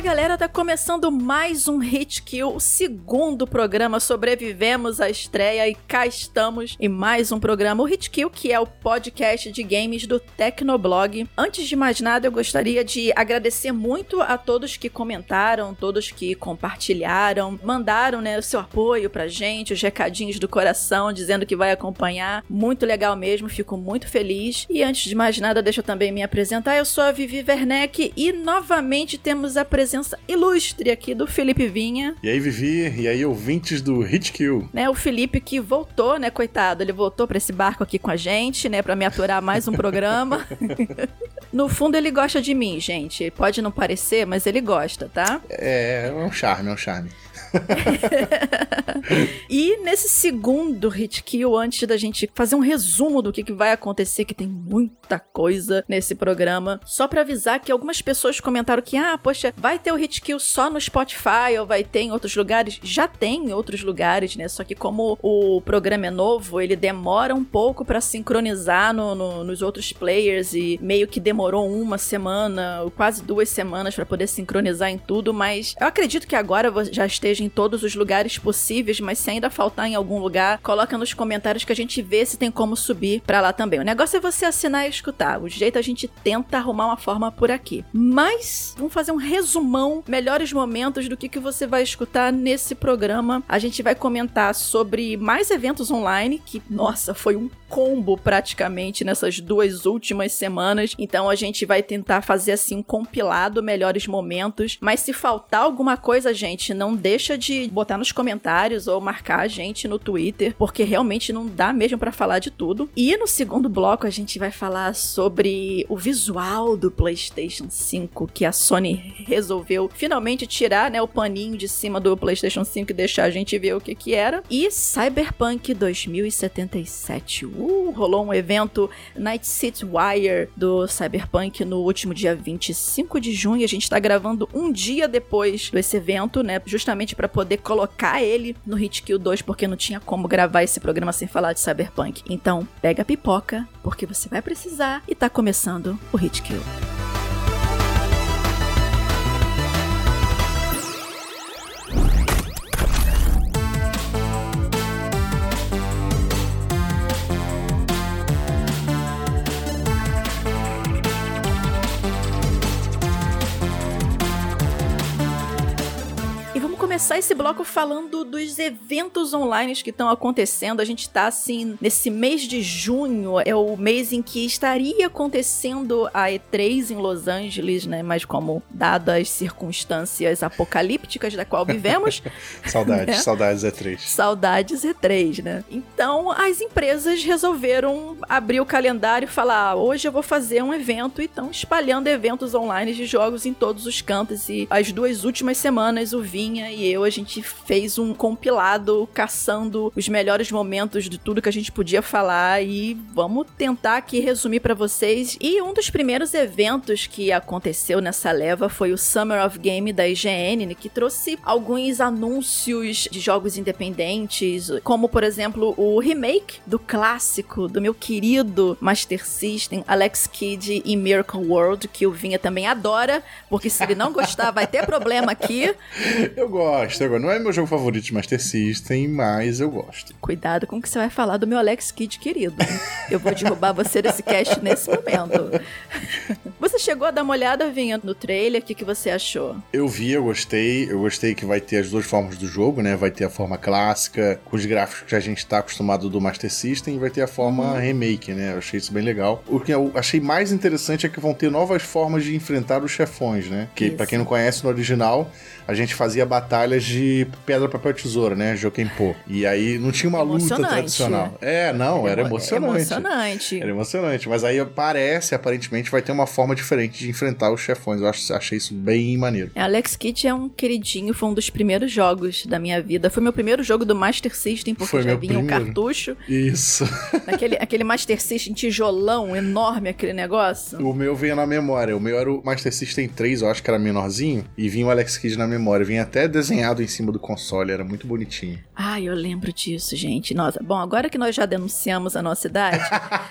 Fala galera, tá começando mais um Hit Kill, o segundo programa Sobrevivemos à estreia e cá estamos em mais um programa, o Hit Kill, que é o podcast de games do Tecnoblog. Antes de mais nada, eu gostaria de agradecer muito a todos que comentaram, todos que compartilharam, mandaram né, o seu apoio pra gente, os recadinhos do coração dizendo que vai acompanhar. Muito legal mesmo, fico muito feliz. E antes de mais nada, deixa eu também me apresentar. Eu sou a Vivi Werneck e novamente temos a presença ilustre aqui do Felipe Vinha. E aí, Vivi, e aí, ouvintes do Hit Kill. Né, o Felipe que voltou, né, coitado, ele voltou para esse barco aqui com a gente, né, para me aturar mais um programa. no fundo, ele gosta de mim, gente. Pode não parecer, mas ele gosta, tá? É, é um charme, é um charme. e nesse segundo hit kill, antes da gente fazer um resumo do que, que vai acontecer, que tem muita coisa nesse programa, só para avisar que algumas pessoas comentaram que, ah, poxa, vai ter o hit kill só no Spotify ou vai ter em outros lugares. Já tem em outros lugares, né? Só que como o programa é novo, ele demora um pouco para sincronizar no, no, nos outros players e meio que demorou uma semana, ou quase duas semanas para poder sincronizar em tudo, mas eu acredito que agora já esteja em todos os lugares possíveis, mas se ainda faltar em algum lugar, coloca nos comentários que a gente vê se tem como subir para lá também. O negócio é você assinar e escutar. O jeito a gente tenta arrumar uma forma por aqui. Mas vamos fazer um resumão, melhores momentos do que, que você vai escutar nesse programa. A gente vai comentar sobre mais eventos online, que nossa, foi um combo praticamente nessas duas últimas semanas. Então a gente vai tentar fazer assim um compilado melhores momentos, mas se faltar alguma coisa, gente, não deixa de botar nos comentários ou marcar a gente no Twitter, porque realmente não dá mesmo para falar de tudo. E no segundo bloco a gente vai falar sobre o visual do PlayStation 5 que a Sony resolveu finalmente tirar, né, o paninho de cima do PlayStation 5 e deixar a gente ver o que que era. E Cyberpunk 2077. Uh, rolou um evento Night City Wire do Cyberpunk no último dia 25 de junho. A gente tá gravando um dia depois desse evento, né, justamente para poder colocar ele no Hit Kill 2, porque não tinha como gravar esse programa sem falar de Cyberpunk. Então, pega a pipoca, porque você vai precisar e tá começando o Hit começar esse bloco falando dos eventos online que estão acontecendo. A gente tá assim, nesse mês de junho, é o mês em que estaria acontecendo a E3 em Los Angeles, né? Mas como dadas as circunstâncias apocalípticas da qual vivemos. saudades, né? saudades E3. Saudades E3, né? Então as empresas resolveram abrir o calendário e falar: ah, hoje eu vou fazer um evento e estão espalhando eventos online de jogos em todos os cantos. E as duas últimas semanas o Vinha e eu, a gente fez um compilado caçando os melhores momentos de tudo que a gente podia falar e vamos tentar aqui resumir para vocês. E um dos primeiros eventos que aconteceu nessa leva foi o Summer of Game da IGN, né, que trouxe alguns anúncios de jogos independentes, como por exemplo o remake do clássico do meu querido Master System, Alex Kidd e Miracle World, que o Vinha também adora, porque se ele não gostar vai ter problema aqui. Eu gosto gosto, eu Não é meu jogo favorito de Master System, mas eu gosto. Cuidado com o que você vai falar do meu Alex Kidd querido. Eu vou derrubar você desse cast nesse momento. Você chegou a dar uma olhada, Vinha, no trailer? O que, que você achou? Eu vi, eu gostei. Eu gostei que vai ter as duas formas do jogo, né? Vai ter a forma clássica, com os gráficos que a gente tá acostumado do Master System, e vai ter a forma uhum. remake, né? Eu achei isso bem legal. O que eu achei mais interessante é que vão ter novas formas de enfrentar os chefões, né? Que, para quem não conhece, no original, a gente fazia batalhas de pedra, papel, tesoura, né? Jokenpô. E aí não tinha uma luta tradicional. É, não, era, era emocionante. emocionante. Era emocionante. Mas aí parece, aparentemente, vai ter uma forma diferente de enfrentar os chefões. Eu acho, achei isso bem maneiro. É, Alex Kidd é um queridinho, foi um dos primeiros jogos da minha vida. Foi meu primeiro jogo do Master System, porque Foi já vinha um primeiro. cartucho. Isso. aquele, aquele Master System tijolão enorme, aquele negócio. O meu veio na memória. O meu era o Master System 3, eu acho que era menorzinho. E vinha o Alex Kidd na memória. Vinha até desenhado em cima do console. Era muito bonitinho. Ai, eu lembro disso, gente. Nossa, bom, agora que nós já denunciamos a nossa idade,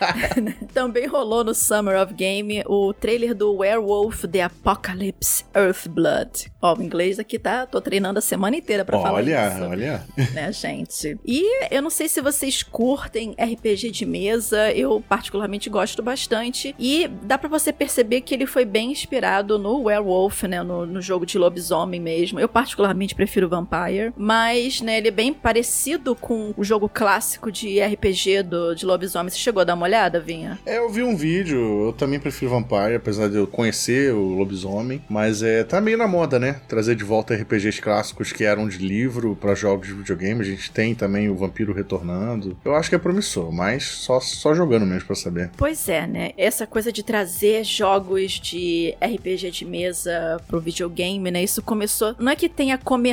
também rolou no Summer of Game o trailer do Werewolf The Apocalypse Earthblood. Ó, o inglês aqui tá, tô treinando a semana inteira pra falar olha, isso. olha. né, gente? E eu não sei se vocês curtem RPG de mesa, eu particularmente gosto bastante. E dá pra você perceber que ele foi bem inspirado no Werewolf, né? No, no jogo de lobisomem mesmo. Eu particularmente prefiro Vampire, mas, né, ele é bem parecido com o jogo clássico de RPG do, de lobisomem. Você chegou a dar uma olhada, Vinha? É, eu vi um vídeo, eu também prefiro Vampire, apesar de eu conhecer o lobisomem, mas é tá meio na moda, né? Trazer de volta RPGs clássicos que eram de livro pra jogos de videogame. A gente tem também o Vampiro retornando. Eu acho que é promissor, mas só, só jogando mesmo pra saber. Pois é, né? Essa coisa de trazer jogos de RPG de mesa pro videogame, né? Isso começou. Não é que tenha começado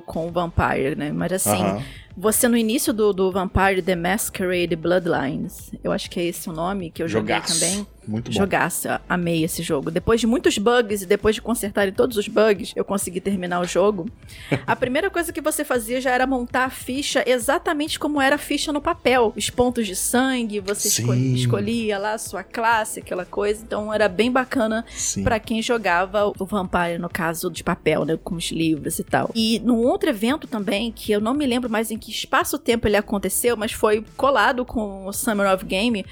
com o Vampire, né? Mas assim. Aham. Você no início do, do Vampire The Masquerade Bloodlines, eu acho que é esse o nome que eu joguei Jogaço. também. Muito bom. Jogaça, amei esse jogo. Depois de muitos bugs e depois de consertarem todos os bugs, eu consegui terminar o jogo. a primeira coisa que você fazia já era montar a ficha exatamente como era a ficha no papel. Os pontos de sangue, você escol- Sim. escolhia lá a sua classe, aquela coisa. Então era bem bacana. Pra quem jogava o Vampire, no caso de papel, né? Com os livros e tal. E num outro evento também, que eu não me lembro mais em que espaço-tempo ele aconteceu, mas foi colado com o Summer of Game,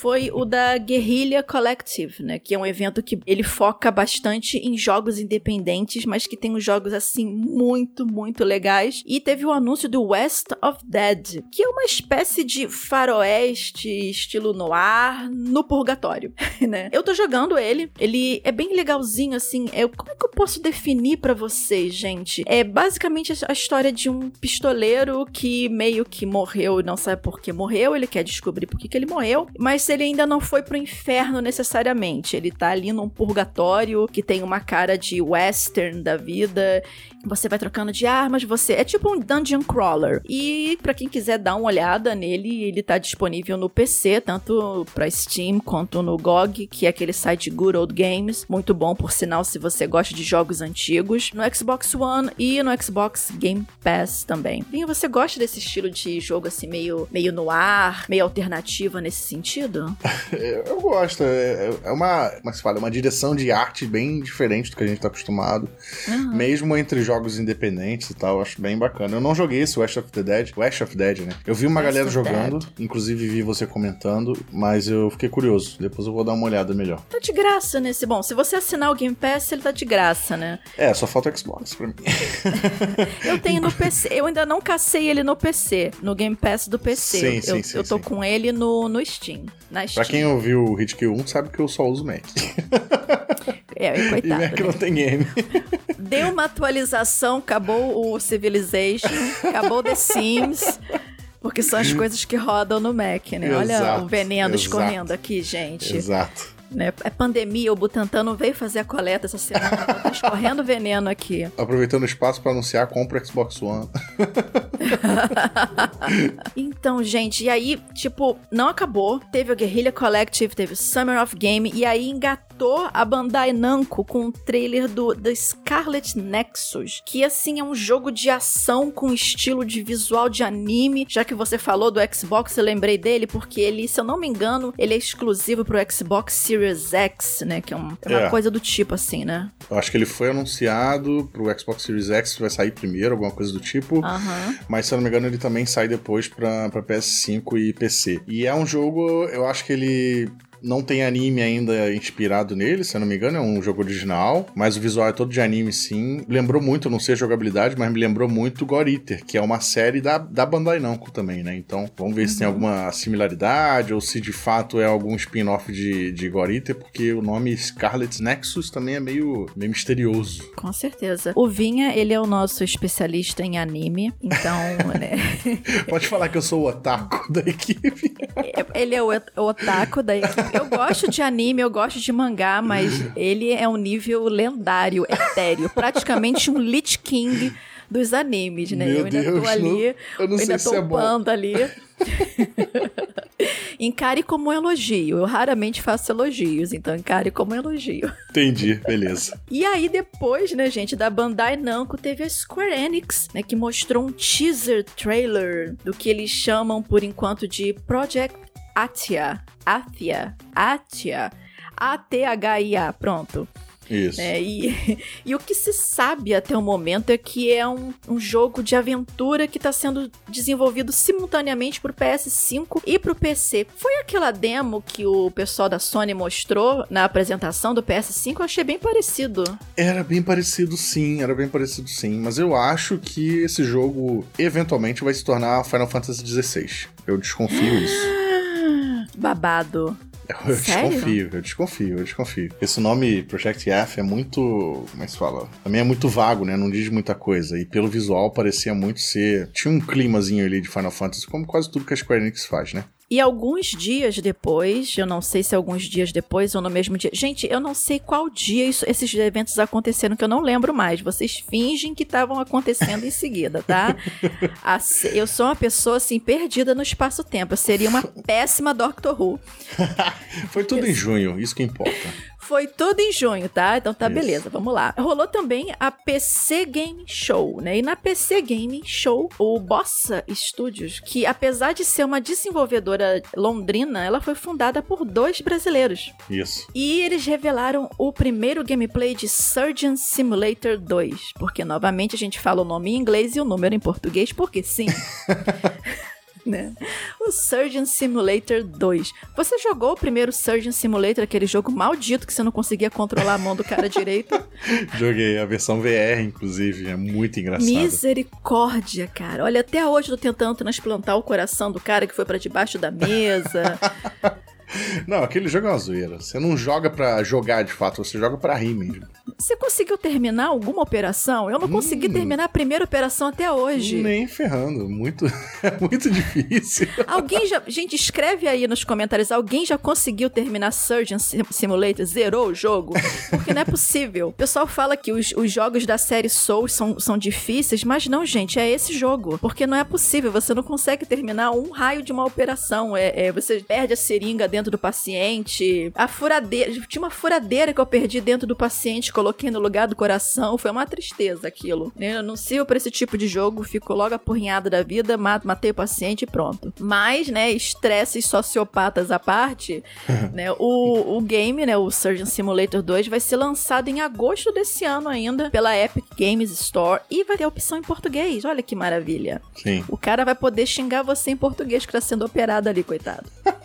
foi o da Guerrilla Collective, né? Que é um evento que ele foca bastante em jogos independentes, mas que tem uns jogos, assim, muito, muito legais. E teve o anúncio do West of Dead, que é uma espécie de faroeste estilo noir no purgatório, né? Eu tô jogando ele, ele é bem legalzinho, assim. Eu, como é que eu posso definir pra vocês, gente? É basicamente a história de um pistoleiro que meio que morreu e não sabe por que morreu, ele quer descobrir por que, que ele morreu, mas ele ainda não foi pro inferno necessariamente. Ele tá ali num purgatório que tem uma cara de western da vida. Você vai trocando de armas, você é tipo um dungeon crawler. E pra quem quiser dar uma olhada nele, ele tá disponível no PC, tanto pra Steam quanto no GOG, que é aquele site Good Old Games, muito bom por sinal se você gosta de jogos antigos, no Xbox One e no Xbox Game Pass também. E você gosta desse estilo de jogo assim meio meio no ar, meio alternativo nesse sentido? É, Eu gosto. É é uma, como é se fala? É uma direção de arte bem diferente do que a gente tá acostumado. Aham. Mesmo entre jogos independentes e tal, eu acho bem bacana. Eu não joguei esse West of the Dead. West of Dead, né? Eu vi uma West galera jogando, inclusive vi você comentando, mas eu fiquei curioso. Depois eu vou dar uma olhada melhor. Tá de graça nesse. Bom, se você assinar o Game Pass, ele tá de graça, né? É, só falta o Xbox pra mim. Eu tenho no PC. Eu ainda não cacei ele no PC, no Game Pass do PC. Sim, eu, sim, sim, eu tô sim. com ele no, no Steam. Na Steam. pra quem ouviu o Hit Kill 1, sabe que eu só uso Mac. É, E coitado. Mac né? não tem game. Deu uma atualização, acabou o Civilization, acabou The Sims. Porque são as coisas que rodam no Mac, né? Olha Exato, o veneno exato. escorrendo aqui, gente. Exato. Né? É pandemia, o Butantan não veio fazer a coleta essa semana, tá escorrendo veneno aqui. Aproveitando o espaço pra anunciar, compra o Xbox One. Então, gente, e aí, tipo, não acabou. Teve o Guerrilla Collective, teve o Summer of Game, e aí engatou a Bandai Namco com o trailer do The Scarlet Nexus, que assim é um jogo de ação com estilo de visual de anime. Já que você falou do Xbox, eu lembrei dele porque ele, se eu não me engano, ele é exclusivo pro Xbox Series X, né? Que é, um- é uma É. coisa do tipo assim, né? Eu acho que ele foi anunciado pro Xbox Series X, vai sair primeiro, alguma coisa do tipo. Mas se eu não me engano, ele também sai depois pra, pra PS5 e PC. E é um jogo, eu acho que ele não tem anime ainda inspirado nele, se eu não me engano, é um jogo original, mas o visual é todo de anime sim. Lembrou muito, não sei a jogabilidade, mas me lembrou muito God Eater, que é uma série da, da Bandai Namco também, né? Então, vamos ver se tem alguma similaridade ou se de fato é algum spin-off de, de God Eater, porque o nome Scarlet Nexus também é meio, meio misterioso. Com certeza. O Vinha, ele é o nosso especialista em anime, então, né? Pode falar que eu sou o otaku da equipe. Ele é o, o otaku da equipe Eu gosto de anime, eu gosto de mangá, mas ele é um nível lendário, etéreo. Praticamente um Lich King dos animes, né? Meu eu ainda Deus, tô ali, não- eu não sei ainda se tô é upando ali. encare como um elogio. Eu raramente faço elogios, então encare como um elogio. Entendi, beleza. E aí depois, né, gente, da Bandai Namco teve a Square Enix, né, que mostrou um teaser trailer do que eles chamam por enquanto de Project Atia. Atia. Atia. A-T-H-I-A, pronto. Isso. É, e, e o que se sabe até o momento é que é um, um jogo de aventura que está sendo desenvolvido simultaneamente para o PS5 e para o PC. Foi aquela demo que o pessoal da Sony mostrou na apresentação do PS5? Eu achei bem parecido. Era bem parecido sim, era bem parecido sim. Mas eu acho que esse jogo eventualmente vai se tornar Final Fantasy XVI. Eu desconfio isso. Babado. Eu Sério? desconfio, eu desconfio, eu desconfio. Esse nome Project F é muito. Como é que se fala? Também é muito vago, né? Não diz muita coisa. E pelo visual parecia muito ser. Tinha um climazinho ali de Final Fantasy, como quase tudo que a Square Enix faz, né? E alguns dias depois, eu não sei se alguns dias depois ou no mesmo dia. Gente, eu não sei qual dia isso- esses eventos aconteceram, que eu não lembro mais. Vocês fingem que estavam acontecendo em seguida, tá? Eu sou uma pessoa, assim, perdida no espaço-tempo. Eu seria uma péssima Doctor Who. Foi tudo em junho, isso que importa. Foi tudo em junho, tá? Então tá, Isso. beleza, vamos lá. Rolou também a PC Game Show, né? E na PC Game Show, o Bossa Studios, que apesar de ser uma desenvolvedora londrina, ela foi fundada por dois brasileiros. Isso. E eles revelaram o primeiro gameplay de Surgeon Simulator 2, porque novamente a gente fala o nome em inglês e o número em português, porque sim. né? O Surgeon Simulator 2. Você jogou o primeiro Surgeon Simulator, aquele jogo maldito que você não conseguia controlar a mão do cara direito? Joguei a versão VR, inclusive, é muito engraçado. Misericórdia, cara. Olha, até hoje eu tô tentando transplantar o coração do cara que foi pra debaixo da mesa. Não, aquele jogo é uma zoeira. Você não joga pra jogar de fato, você joga pra rir mesmo. Você conseguiu terminar alguma operação? Eu não consegui Hum. terminar a primeira operação até hoje. Nem ferrando. Muito, é muito difícil. Alguém já. Gente, escreve aí nos comentários. Alguém já conseguiu terminar Surgeon Sim- Simulator? Zerou o jogo? Porque não é possível. O pessoal fala que os, os jogos da série Souls são, são difíceis, mas não, gente. É esse jogo. Porque não é possível. Você não consegue terminar um raio de uma operação. É, é, você perde a seringa dentro do paciente. A furadeira. Tinha uma furadeira que eu perdi dentro do paciente, coloquei no lugar do coração. Foi uma tristeza aquilo. Eu não sirvo pra esse tipo de jogo, fico logo apurrinhada da vida, ma- matei o paciente e pronto. Mas, né, estresses sociopatas à parte, né, o, o game, né, o Surgeon Simulator 2 vai ser lançado em agosto desse ano ainda pela Epic Games Store e vai ter opção em português. Olha que maravilha. Sim. O cara vai poder xingar você em português que tá sendo operado ali, coitado.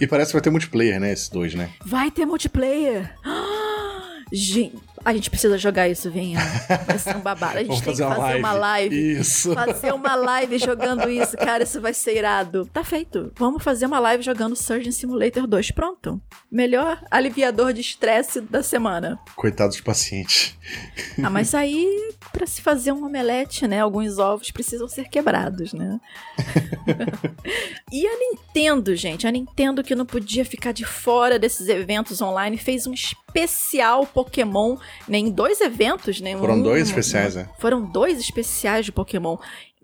E parece vai ter multiplayer, né? Esses dois, né? Vai ter multiplayer. Gente, a gente precisa jogar isso, venha. Vai ser um babado. A gente tem que fazer uma fazer uma live. Isso. Fazer uma live jogando isso, cara, isso vai ser irado. Tá feito. Vamos fazer uma live jogando Surgeon Simulator 2. Pronto. Melhor aliviador de estresse da semana. Coitado dos pacientes. Ah, mas aí, pra se fazer um omelete, né? Alguns ovos precisam ser quebrados, né? e a Nintendo, gente, a Nintendo que não podia ficar de fora desses eventos online, fez um especial Pokémon, né? Em dois eventos, né? Foram Um- dois especiais, né? Foram dois especiais de Pokémon.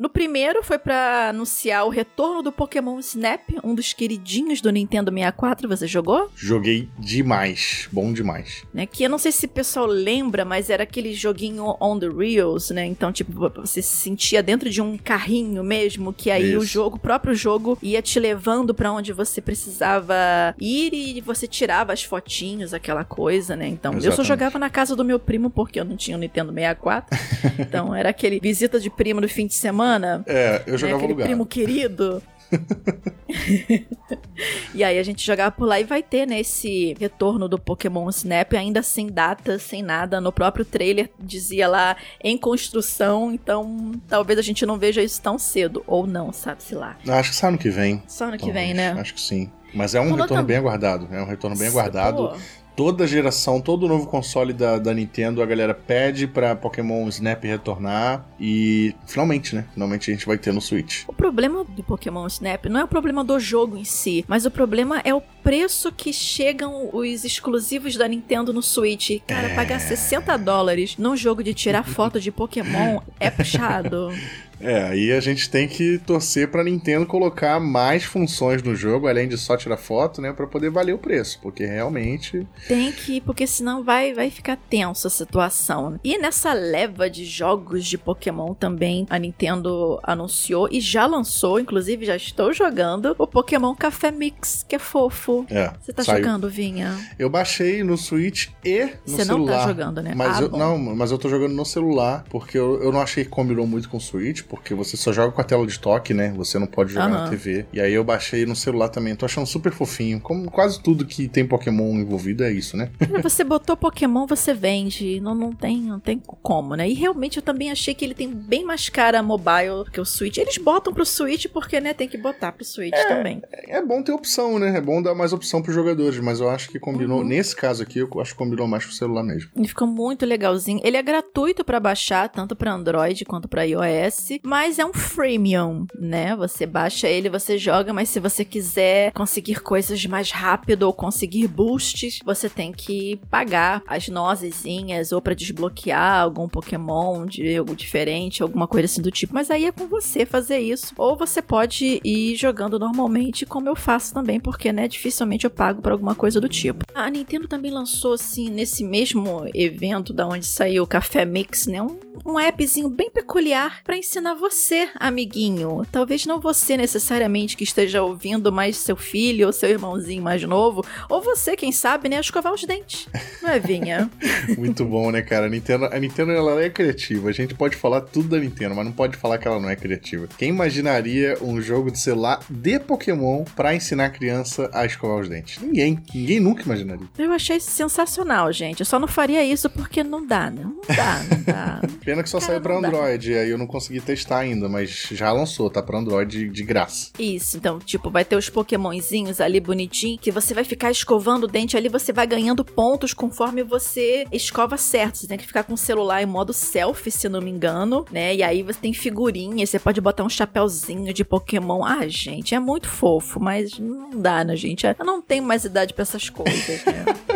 No primeiro foi pra anunciar o retorno do Pokémon Snap, um dos queridinhos do Nintendo 64. Você jogou? Joguei demais. Bom demais. né? Que eu não sei se o pessoal lembra, mas era aquele joguinho on the reels, né? Então, tipo, você se sentia dentro de um carrinho mesmo, que aí o Isso. jogo, o próprio jogo, ia te levando pra onde você precisava ir e você tirava as fotinhos, aquela coisa, né? Então, eu só Exatamente. jogava na casa do meu primo porque eu não tinha o Nintendo 64. então, era aquele visita de primo no fim de semana. É, eu né? jogava Aquele lugar. primo querido. e aí a gente jogava por lá e vai ter, né, esse retorno do Pokémon Snap, ainda sem data, sem nada. No próprio trailer dizia lá em construção, então talvez a gente não veja isso tão cedo. Ou não, sabe-se lá. Acho que sai ano que vem. Só ano que vem, né? Acho que sim. Mas é um Falou retorno bem aguardado. É um retorno bem aguardado. Pô, Toda geração, todo novo console da, da Nintendo, a galera pede pra Pokémon Snap retornar. E finalmente, né? Finalmente a gente vai ter no Switch. O problema do Pokémon Snap não é o problema do jogo em si, mas o problema é o preço que chegam os exclusivos da Nintendo no Switch. Cara, É. pagar 60 dólares num jogo de tirar foto de Pokémon é puxado. É, aí a gente tem que torcer pra Nintendo colocar mais funções no jogo, além de só tirar foto, né, Pra poder valer o preço, porque realmente Tem que, porque senão vai, vai ficar tenso a situação. E nessa leva de jogos de Pokémon também, a Nintendo anunciou e já lançou, inclusive já estou jogando, o Pokémon Café Mix, que é fofo. é. Você tá saiu. jogando, Vinha? Eu baixei no Switch e no Você não celular. tá jogando, né? Mas Ah, eu, bom. não, mas eu tô jogando no celular, porque eu, eu não achei que combinou muito com o Switch, porque você só joga com a tela de toque, né? Você não pode jogar na. TV. E aí eu baixei no celular também. Tô achando super fofinho. Como quase tudo que tem Pokémon envolvido é isso, né? Você botou Pokémon, você vende. Não, não, tem, não tem como, né? E realmente eu também achei que ele tem bem mais cara mobile que o Switch. Eles botam pro Switch porque, né, tem que botar pro Switch também. É bom ter opção, né? É bom dar mais opção pros jogadores, mas eu acho que combinou. Uhum. Nesse caso aqui, eu acho que combinou mais com o celular mesmo. Ele ficou muito legalzinho. Ele é gratuito pra baixar, tanto pra Android quanto pra iOS, mas é um freemium, né? Você baixa ele, você joga, mas se você quiser conseguir coisas mais rápido ou conseguir boosts, você tem que pagar as nozezinhas ou pra desbloquear algum Pokémon de algo diferente, alguma coisa assim do tipo. Mas aí é com você fazer isso. Ou você pode ir jogando normalmente, como eu faço também, porque, né, dificilmente eu pago por alguma coisa do tipo. A Nintendo também lançou, assim, nesse mesmo evento da onde saiu o Café Mix, né, um, um appzinho bem peculiar pra ensinar você, amiguinho. Talvez não você necessariamente que esteja ouvindo, mas seu filho ou seu irmãozinho mais novo, ou você, quem sabe, né, a escovar os dentes. Não é, Vinha? Muito bom, né, cara? A Nintendo, a Nintendo ela é criativa. A gente pode falar tudo da Nintendo, mas não pode falar que ela não é criativa. Quem imaginaria um jogo de celular de Pokémon pra ensinar a criança a escovar os dentes? Ninguém. Ninguém nunca imaginaria. Eu achei sensacional, gente. Eu só não faria isso porque não dá, né? Não dá, não dá. Pena que só Cara, saiu dá. Android, aí eu não consegui testar ainda, mas já lançou, tá pra Android de graça. Isso, então, tipo, vai ter os pokémonzinhos ali bonitinho, que você vai ficar escovando o dente ali, você vai ganhando pontos conforme você escova certo. Você tem que ficar com o celular em modo selfie, se não me engano, né? E aí você tem figurinha, você pode botar um chapéuzinho de Pokémon. Ah, gente, é muito fofo, mas não dá, né, gente? Eu não tenho mais idade pra essas coisas, né?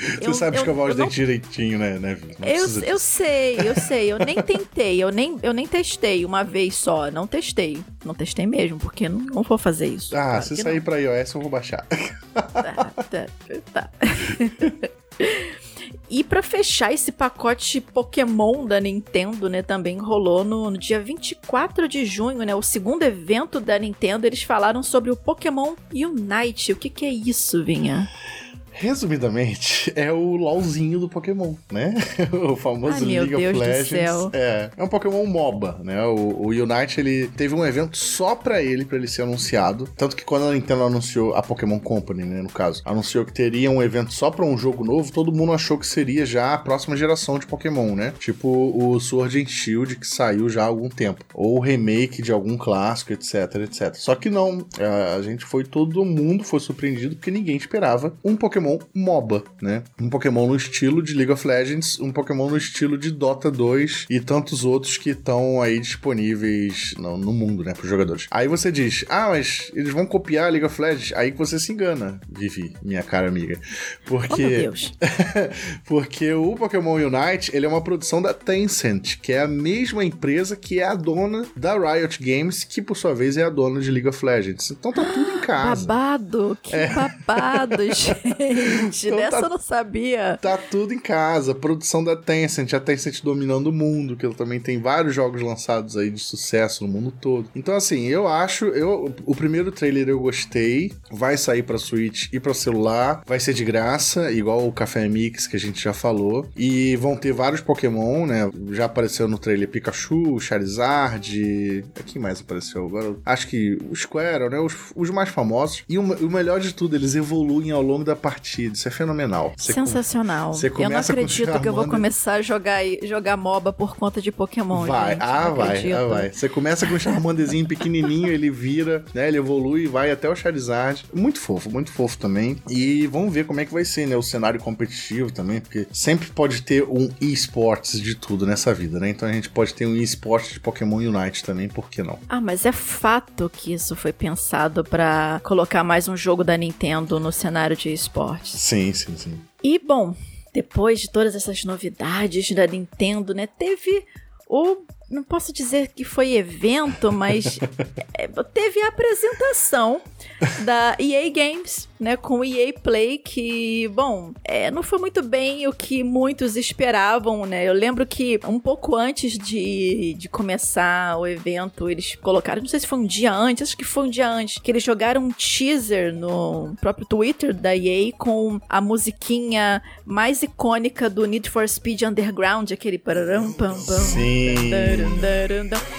Você Eu- sabe eu- escovar eu os não dentes direitinho, né, né? Não eu, eu sei, eu sei. Eu nem tentei, eu nem, eu nem testei uma vez só. Não testei. Não testei mesmo, porque não, não vou fazer isso. Ah, Claro se sair pra iOS, eu vou baixar. não. Tá, tá, tá. E pra fechar esse pacote Pokémon da Nintendo, né, também rolou no, no dia 24 de junho, né, o segundo evento da Nintendo, eles falaram sobre o Pokémon Unite. O que que é isso, Vinha? Resumidamente, é o LOLzinho do Pokémon, né? o famoso Ai, League Deus of Legends. É, é um Pokémon MOBA, né? O, o Unite, ele teve um evento só pra ele, pra ele ser anunciado. Tanto que quando a Nintendo anunciou, a Pokémon Company, né, no caso, anunciou que teria um evento só pra um jogo novo, todo mundo achou que seria já a próxima geração de Pokémon, né? Tipo o Sword and Shield, que saiu já há algum tempo. Ou o remake de algum clássico, etc, etc. Só que não, a a gente foi, todo mundo foi surpreendido porque ninguém esperava um Pokémon MOBA, né? Um Pokémon no estilo de League of Legends, um Pokémon no estilo de Dota 2 e tantos outros que estão aí disponíveis no, no mundo, né, pros jogadores. Aí você diz, ah, mas eles vão copiar League of Legends? Aí que você se engana, Vivi, minha cara amiga. Porque... Oh, meu Deus. Porque o Pokémon Unite, ele é uma produção da Tencent, que é a mesma empresa que é a dona da Riot Games, que por sua vez é a dona de League of Legends. Então tá tudo em casa. Babado, que babado, gente. Então Dessa tá- eu não sabia. Tá tudo em casa. Produção da Tencent, a Tencent dominando o mundo, que ela também tem vários jogos lançados aí de sucesso no mundo todo. Então, assim, eu acho. Eu, o primeiro trailer eu gostei. Vai sair pra Switch e pra celular. Vai ser de graça, igual o Café Mix que a gente já falou. E vão ter vários Pokémon, né? Já apareceu no trailer Pikachu, Charizard. Quem mais apareceu agora? Acho que o Squirtle, né? Os, os mais famosos. E o, o melhor de tudo, eles evoluem ao longo da partida divertido, isso é fenomenal. Você Sensacional. Você eu não acredito que eu vou começar a jogar, jogar MOBA por conta de Pokémon. Vai, gente, ah, vai, ah, vai. Você começa com um Charmanderzinho pequenininho, ele vira, né? Ele evolui e vai até o Charizard. Muito fofo, muito fofo também. E vamos ver como é que vai ser, né? O cenário competitivo também, porque sempre pode ter um esportes de tudo nessa vida, né? Então a gente pode ter um esporte de Pokémon Unite também, por que não? Ah, mas é fato que isso foi pensado para colocar mais um jogo da Nintendo no cenário de esportes. Sim, sim, sim. E bom, depois de todas essas novidades da Nintendo, né, teve o não posso dizer que foi evento, mas é, teve a apresentação da EA Games, né, com o EA Play, que, bom, é, não foi muito bem o que muitos esperavam, né? Eu lembro que um pouco antes de, de começar o evento, eles colocaram, não sei se foi um dia antes, acho que foi um dia antes, que eles jogaram um teaser no próprio Twitter da EA com a musiquinha mais icônica do Need for Speed Underground, aquele pararam pam pam. Sim.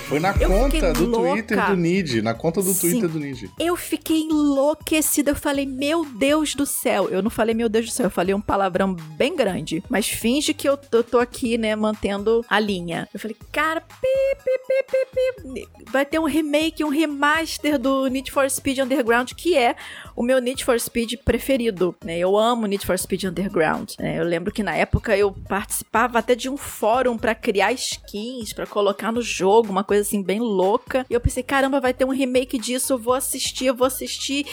Foi na eu conta do louca. Twitter do Nid. Na conta do Sim. Twitter do Nid. Eu fiquei enlouquecida. Eu falei, meu Deus do céu. Eu não falei, meu Deus do céu. Eu falei um palavrão bem grande. Mas finge que eu, eu tô aqui, né, mantendo a linha. Eu falei, cara, pi, pi, pi, pi. vai ter um remake, um remaster do Need for Speed Underground, que é o meu Need for Speed preferido. Né? Eu amo Need for Speed Underground. Né? Eu lembro que na época eu participava até de um fórum para criar skins, para colocar no jogo, uma coisa assim bem louca. E eu pensei, caramba, vai ter um remake disso, eu vou assistir, eu vou assistir.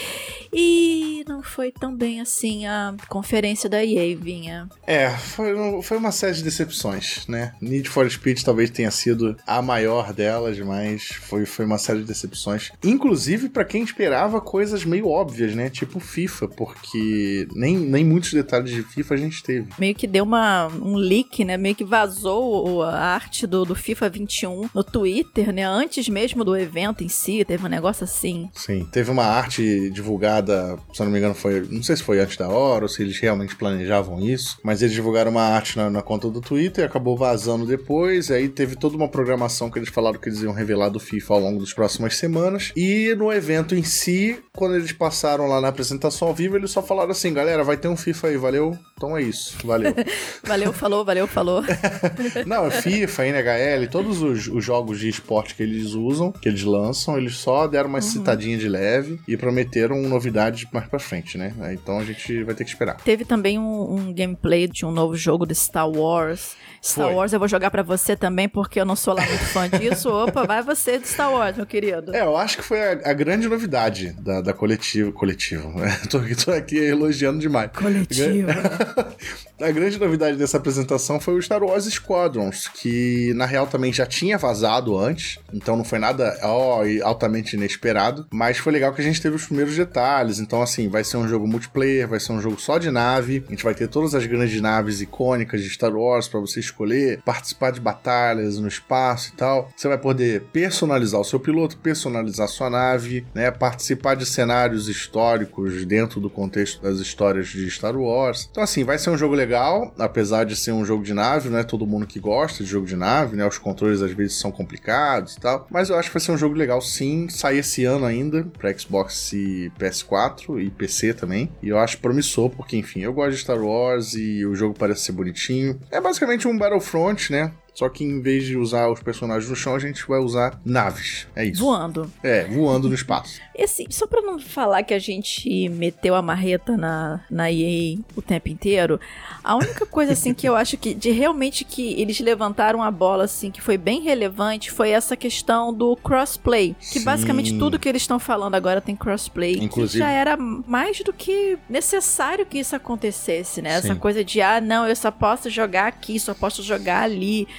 E não foi tão bem assim a conferência da EA, vinha. É, foi, foi uma série de decepções, né? Need for Speed talvez tenha sido a maior delas, mas foi, foi uma série de decepções. Inclusive para quem esperava coisas meio óbvias, né? Tipo FIFA, porque nem, nem muitos detalhes de FIFA a gente teve. Meio que deu uma, um leak, né? Meio que vazou a arte do, do FIFA 21 no Twitter, né? Antes mesmo do evento em si, teve um negócio assim. Sim, teve uma arte divulgada, se eu não me engano, foi. Não sei se foi antes da hora ou se eles realmente planejavam isso, mas eles divulgaram uma arte na, na conta do Twitter, acabou vazando depois, aí teve toda uma programação que eles falaram que eles iam revelar do FIFA ao longo das próximas semanas. E no evento em si, quando eles passaram lá na apresentação ao vivo, eles só falaram assim, galera, vai ter um FIFA aí, valeu? Então é isso, valeu. valeu, falou, valeu, falou. Não, FIFA, NHL, todos os, os, jogos de esporte que eles usam, que eles lançam, eles só deram uma uhum. citadinha de leve e prometeram novidades mais pra frente, né? Então a gente vai ter que esperar. Teve também um, um gameplay de um novo jogo de Star Wars. Star Foi. Wars eu vou jogar para você também, porque eu não sou lá muito fã disso. Opa, vai você de Star Wars, meu querido. É, eu acho que foi a, a grande novidade da, da coletiva. Coletivo. tô, tô aqui elogiando demais. Coletiva. a grande novidade dessa apresentação foi o Star Wars Squadrons, que na real também já tinha vazado antes, então não foi nada ó, altamente inesperado, mas foi legal que a gente teve os primeiros detalhes. Então, assim, vai ser um jogo multiplayer, vai ser um jogo só de nave, a gente vai ter todas as grandes naves icônicas de Star Wars para você escolher, participar de batalhas no espaço e tal. Você vai poder personalizar o seu piloto, personalizar sua nave, né, participar de cenários históricos dentro do contexto das histórias de Star Wars. Então, assim, vai ser um jogo legal, apesar de ser um jogo de nave, não é todo mundo que gosta de jogo de nave, né? Os controles às vezes são complicados e tal. Mas eu acho que vai ser um jogo legal sim. Sair esse ano ainda para Xbox e PS4 e PC também. E eu acho promissor, porque enfim, eu gosto de Star Wars e o jogo parece ser bonitinho. É basicamente um Battlefront, né? Só que em vez de usar os personagens no chão, a gente vai usar naves. É isso. Voando. É, voando no espaço. E assim, só pra não falar que a gente meteu a marreta na, na EA o tempo inteiro, a única coisa assim que eu acho que de realmente que eles levantaram a bola assim que foi bem relevante foi essa questão do crossplay, que Sim. basicamente tudo que eles estão falando agora tem crossplay, Inclusive... que já era mais do que necessário que isso acontecesse, né? Sim. Essa coisa de ah, não, eu só posso jogar aqui, só posso jogar ali.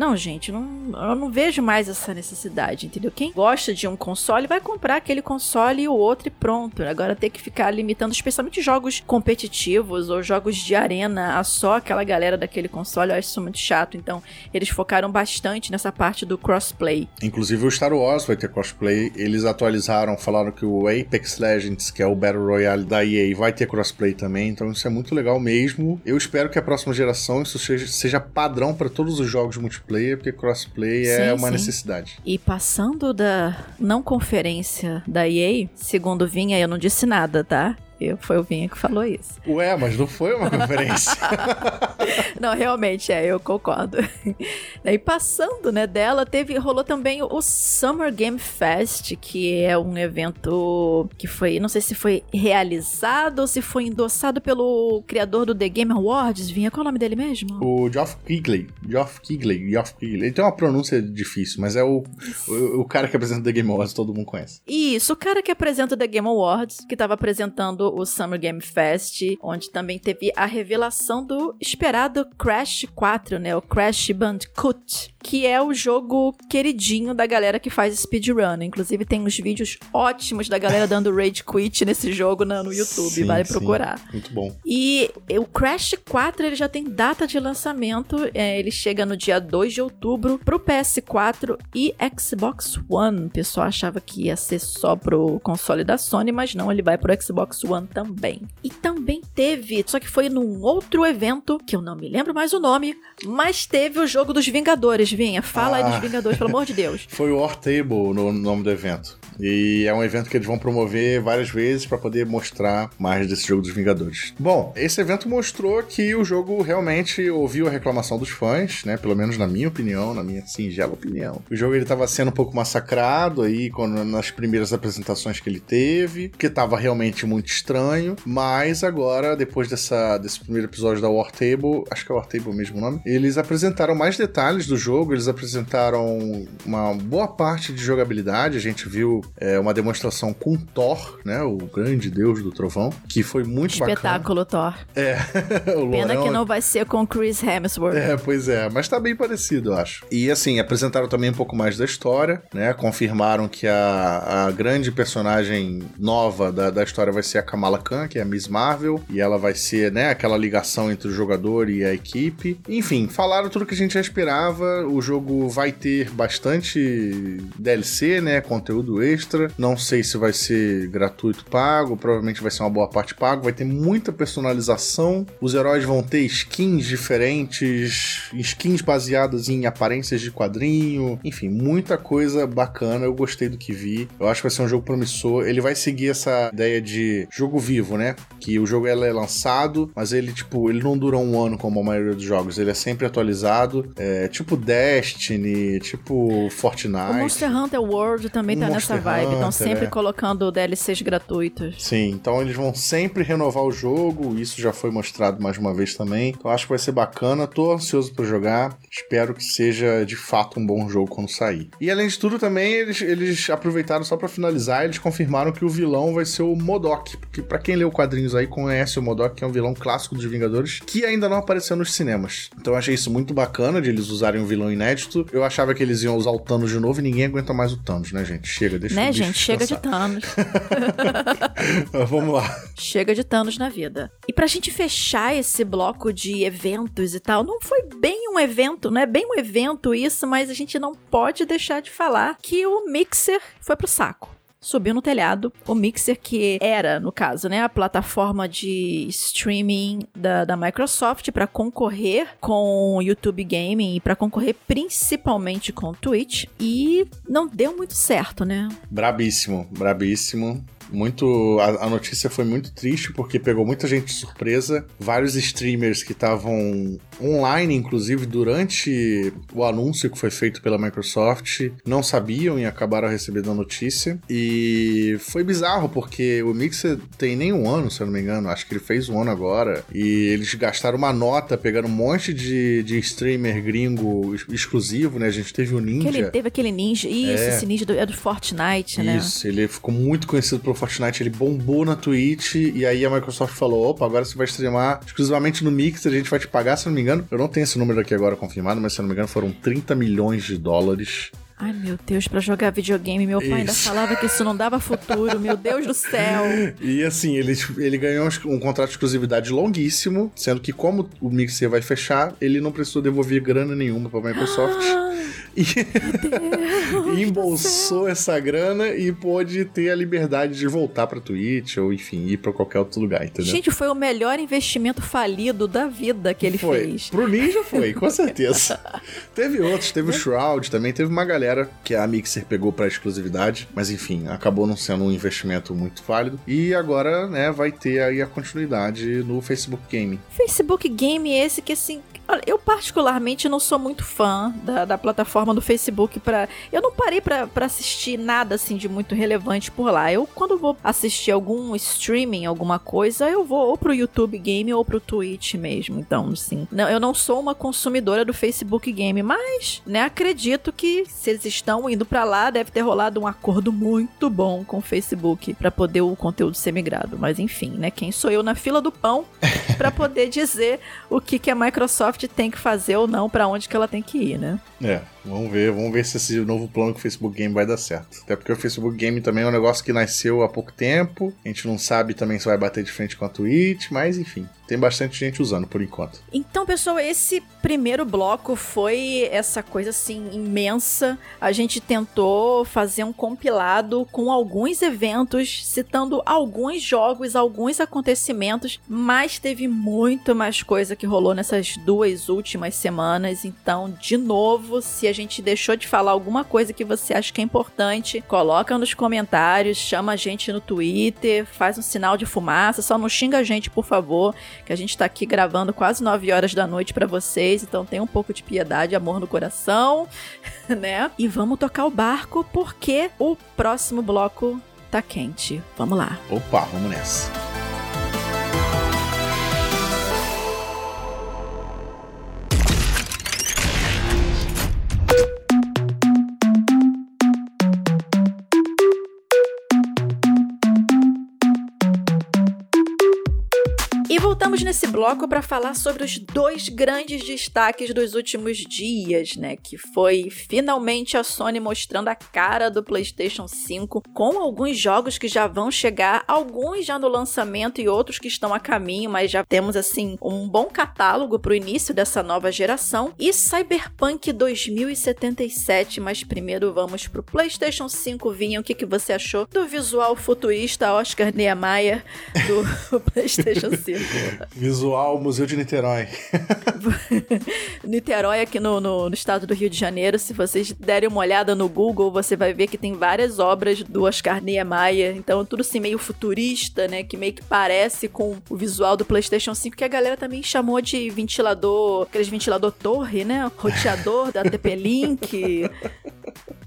Não, gente, não, eu não vejo mais essa necessidade, entendeu? Quem gosta de um console vai comprar aquele console e o outro e pronto. Agora ter que ficar limitando, especialmente jogos competitivos ou jogos de arena, a só aquela galera daquele console, eu acho isso muito chato. Então, eles focaram bastante nessa parte do crossplay. Inclusive o Star Wars vai ter crossplay. Eles atualizaram, falaram que o Apex Legends, que é o Battle Royale da EA, vai ter crossplay também. Então, isso é muito legal mesmo. Eu espero que a próxima geração isso seja, seja padrão para todos os jogos multiplayer porque crossplay é sim, é uma sim. necessidade. E passando da não conferência da EA, segundo Vinha, eu não disse nada, tá? Eu, foi o Vinha que falou isso. Ué, mas não foi uma conferência. não, realmente, é, eu concordo. e passando, né, dela, teve, rolou também o Summer Game Fest, que é um evento que foi, não sei se foi realizado ou se foi endossado pelo criador do The Game Awards, Vinha, qual é o nome dele mesmo? O Geoff Keighley. Geoff Keighley, Geoff Keighley. Ele tem uma pronúncia difícil, mas é o, o, o cara que apresenta The Game Awards, todo mundo conhece. Isso, o cara que apresenta The Game Awards, que estava apresentando o Summer Game Fest, onde também teve a revelação do esperado Crash 4, né? O Crash Bandicoot, que é o jogo queridinho da galera que faz speedrun. Inclusive tem uns vídeos ótimos da galera dando rage quit nesse jogo no, YouTube, sim, vale procurar. Sim. Muito bom. E o Crash 4, ele já tem data de lançamento, é, ele chega no dia 2 de outubro pro PS4 e Xbox One. O pessoal achava que ia ser só pro console da Sony, mas não, ele vai pro Xbox One também. E também teve, só que foi num outro evento, que eu não me lembro mais o nome, mas teve o jogo dos Vingadores, Vinha. Fala ah, aí dos ah. Vingadores, pelo amor de Deus. Foi o War Table no nome do evento. E é um evento que eles vão promover várias vezes para poder mostrar mais desse jogo dos Vingadores. Bom, esse evento mostrou que o jogo realmente ouviu a reclamação dos fãs, né? Pelo menos na minha opinião, na minha singela opinião. O jogo ele tava sendo um pouco massacrado aí quando, nas primeiras apresentações que ele teve, que tava realmente muito estranho, mas agora, depois dessa, desse primeiro episódio da War Table, acho que é War Table mesmo o nome, eles apresentaram mais detalhes do jogo, eles apresentaram uma boa parte de jogabilidade, a gente viu é, uma demonstração com Thor, né? O grande deus do trovão, que foi muito Espetáculo bacana. Thor. É. Pena que não vai ser com Chris Hemsworth. É, pois é, mas tá bem parecido, eu acho. E assim, apresentaram também um pouco mais da história, né? Confirmaram que a, a grande personagem nova da, da história vai ser a Kamala Khan, que é a Miss Marvel, e ela vai ser, né, aquela ligação entre o jogador e a equipe. Enfim, falaram tudo que a gente já esperava. O jogo vai ter bastante DLC, né? Conteúdo extra extra. Não sei se vai ser gratuito pago, provavelmente vai ser uma boa parte pago. Vai ter muita personalização. Os heróis vão ter skins diferentes, skins baseadas em aparências de quadrinho. Enfim, muita coisa bacana. Eu gostei do que vi. Eu acho que vai ser um jogo promissor. Ele vai seguir essa ideia de jogo vivo, né? Que o jogo é lançado, mas ele, tipo, ele não dura um ano como a maioria dos jogos. Ele é sempre atualizado. É tipo Destiny, tipo Fortnite. O Monster Hunter World também tá Monster nessa vibe. Estão sempre é. colocando DLCs gratuitos. Sim, então eles vão sempre renovar o jogo. Isso já foi mostrado mais uma vez também. Então acho que vai ser bacana. Tô ansioso para jogar. Espero que seja de fato um bom jogo quando sair. E além de tudo, também eles, eles aproveitaram só para finalizar. Eles confirmaram que o vilão vai ser o Modok. Porque para quem leu quadrinhos aí conhece o Modok, que é um vilão clássico dos Vingadores, que ainda não apareceu nos cinemas. Então eu achei isso muito bacana de eles usarem um vilão inédito. Eu achava que eles iam usar o Thanos de novo e ninguém aguenta mais o Thanos, né, gente? Chega, deixa né, gente? Chega de Thanos. Vamos lá. Chega de Thanos na vida. E pra gente fechar esse bloco de eventos e tal, não foi bem um evento, não é bem um evento isso, mas a gente não pode deixar de falar que o Mixer foi pro saco subiu no telhado. O Mixer, que era, no caso, né, a plataforma de streaming da, da Microsoft para concorrer com o YouTube Gaming e para concorrer principalmente com o Twitch. E não deu muito certo, né? Brabíssimo, brabíssimo muito. A, a, notícia foi muito triste porque pegou muita gente de surpresa. Vários streamers que estavam online, inclusive, durante o anúncio que foi feito pela Microsoft, não sabiam e acabaram recebendo a notícia. E foi bizarro porque o Mixer tem nem um ano, se eu não me engano. Acho que ele fez um ano agora. E eles gastaram uma nota pegando um monte de, de streamer gringo exclusivo, né? A gente teve o Ninja. Ele teve aquele Ninja. Isso, é. esse Ninja do, é do Fortnite, né? Isso, ele ficou muito conhecido por Fortnite ele bombou na Twitch e aí a Microsoft falou: opa, agora você vai streamar exclusivamente no Mix, a gente vai te pagar, se não me engano. Eu não tenho esse número aqui agora confirmado, mas se não me engano foram 30 milhões de dólares. Ai, meu Deus, para jogar videogame, meu pai isso. ainda falava que isso não dava futuro, meu Deus do céu. E assim, ele, ele ganhou um contrato de exclusividade longuíssimo, sendo que como o Mixer vai fechar, ele não precisou devolver grana nenhuma pra Microsoft. E, e embolsou essa grana e pôde ter a liberdade de voltar pra Twitch ou, enfim, ir pra qualquer outro lugar, entendeu? Gente, foi o melhor investimento falido da vida que ele foi. fez. Pro Ninja foi, com certeza. teve outros, teve o Shroud também, teve uma galera que a Mixer pegou pra exclusividade, mas enfim, acabou não sendo um investimento muito válido. E agora, né, vai ter aí a continuidade no Facebook Game. Facebook Game esse que assim, Olha, eu particularmente não sou muito fã da, da plataforma do Facebook para Eu não parei para assistir nada assim de muito relevante por lá. Eu, quando vou assistir algum streaming, alguma coisa, eu vou ou pro YouTube Game ou pro Twitch mesmo. Então, assim, não, eu não sou uma consumidora do Facebook Game, mas, né, acredito que se eles estão indo para lá, deve ter rolado um acordo muito bom com o Facebook para poder o conteúdo ser migrado. Mas enfim, né, quem sou eu na fila do pão para poder dizer o que, que a Microsoft tem que fazer ou não, para onde que ela tem que ir, né? É, vamos ver, vamos ver se esse novo plano com o Facebook Game vai dar certo. Até porque o Facebook Game também é um negócio que nasceu há pouco tempo, a gente não sabe também se vai bater de frente com a Twitch, mas enfim, tem bastante gente usando por enquanto. Então, pessoal, esse primeiro bloco foi essa coisa assim imensa. A gente tentou fazer um compilado com alguns eventos, citando alguns jogos, alguns acontecimentos, mas teve muito mais coisa que rolou nessas duas últimas semanas. Então, de novo, se a gente deixou de falar alguma coisa que você acha que é importante, coloca nos comentários, chama a gente no Twitter, faz um sinal de fumaça, só não xinga a gente, por favor que a gente tá aqui gravando quase 9 horas da noite para vocês, então tem um pouco de piedade, amor no coração, né? E vamos tocar o barco porque o próximo bloco tá quente. Vamos lá. Opa, vamos nessa. Voltamos nesse bloco para falar sobre os dois grandes destaques dos últimos dias, né? Que foi finalmente a Sony mostrando a cara do PlayStation 5 com alguns jogos que já vão chegar, alguns já no lançamento e outros que estão a caminho, mas já temos assim um bom catálogo para o início dessa nova geração. E Cyberpunk 2077, mas primeiro vamos pro PlayStation 5, Vinha, o que, que você achou do visual futurista Oscar Niemeyer do PlayStation 5? Visual Museu de Niterói. Niterói, aqui no, no, no, estado do Rio de Janeiro. Se vocês derem uma olhada no Google, você vai ver que tem várias obras do Oscar Niemeyer. Então, tudo assim meio futurista, né? Que meio que parece com o visual do PlayStation 5, que a galera também chamou de ventilador, aqueles ventilador torre, né? Roteador da TP-Link.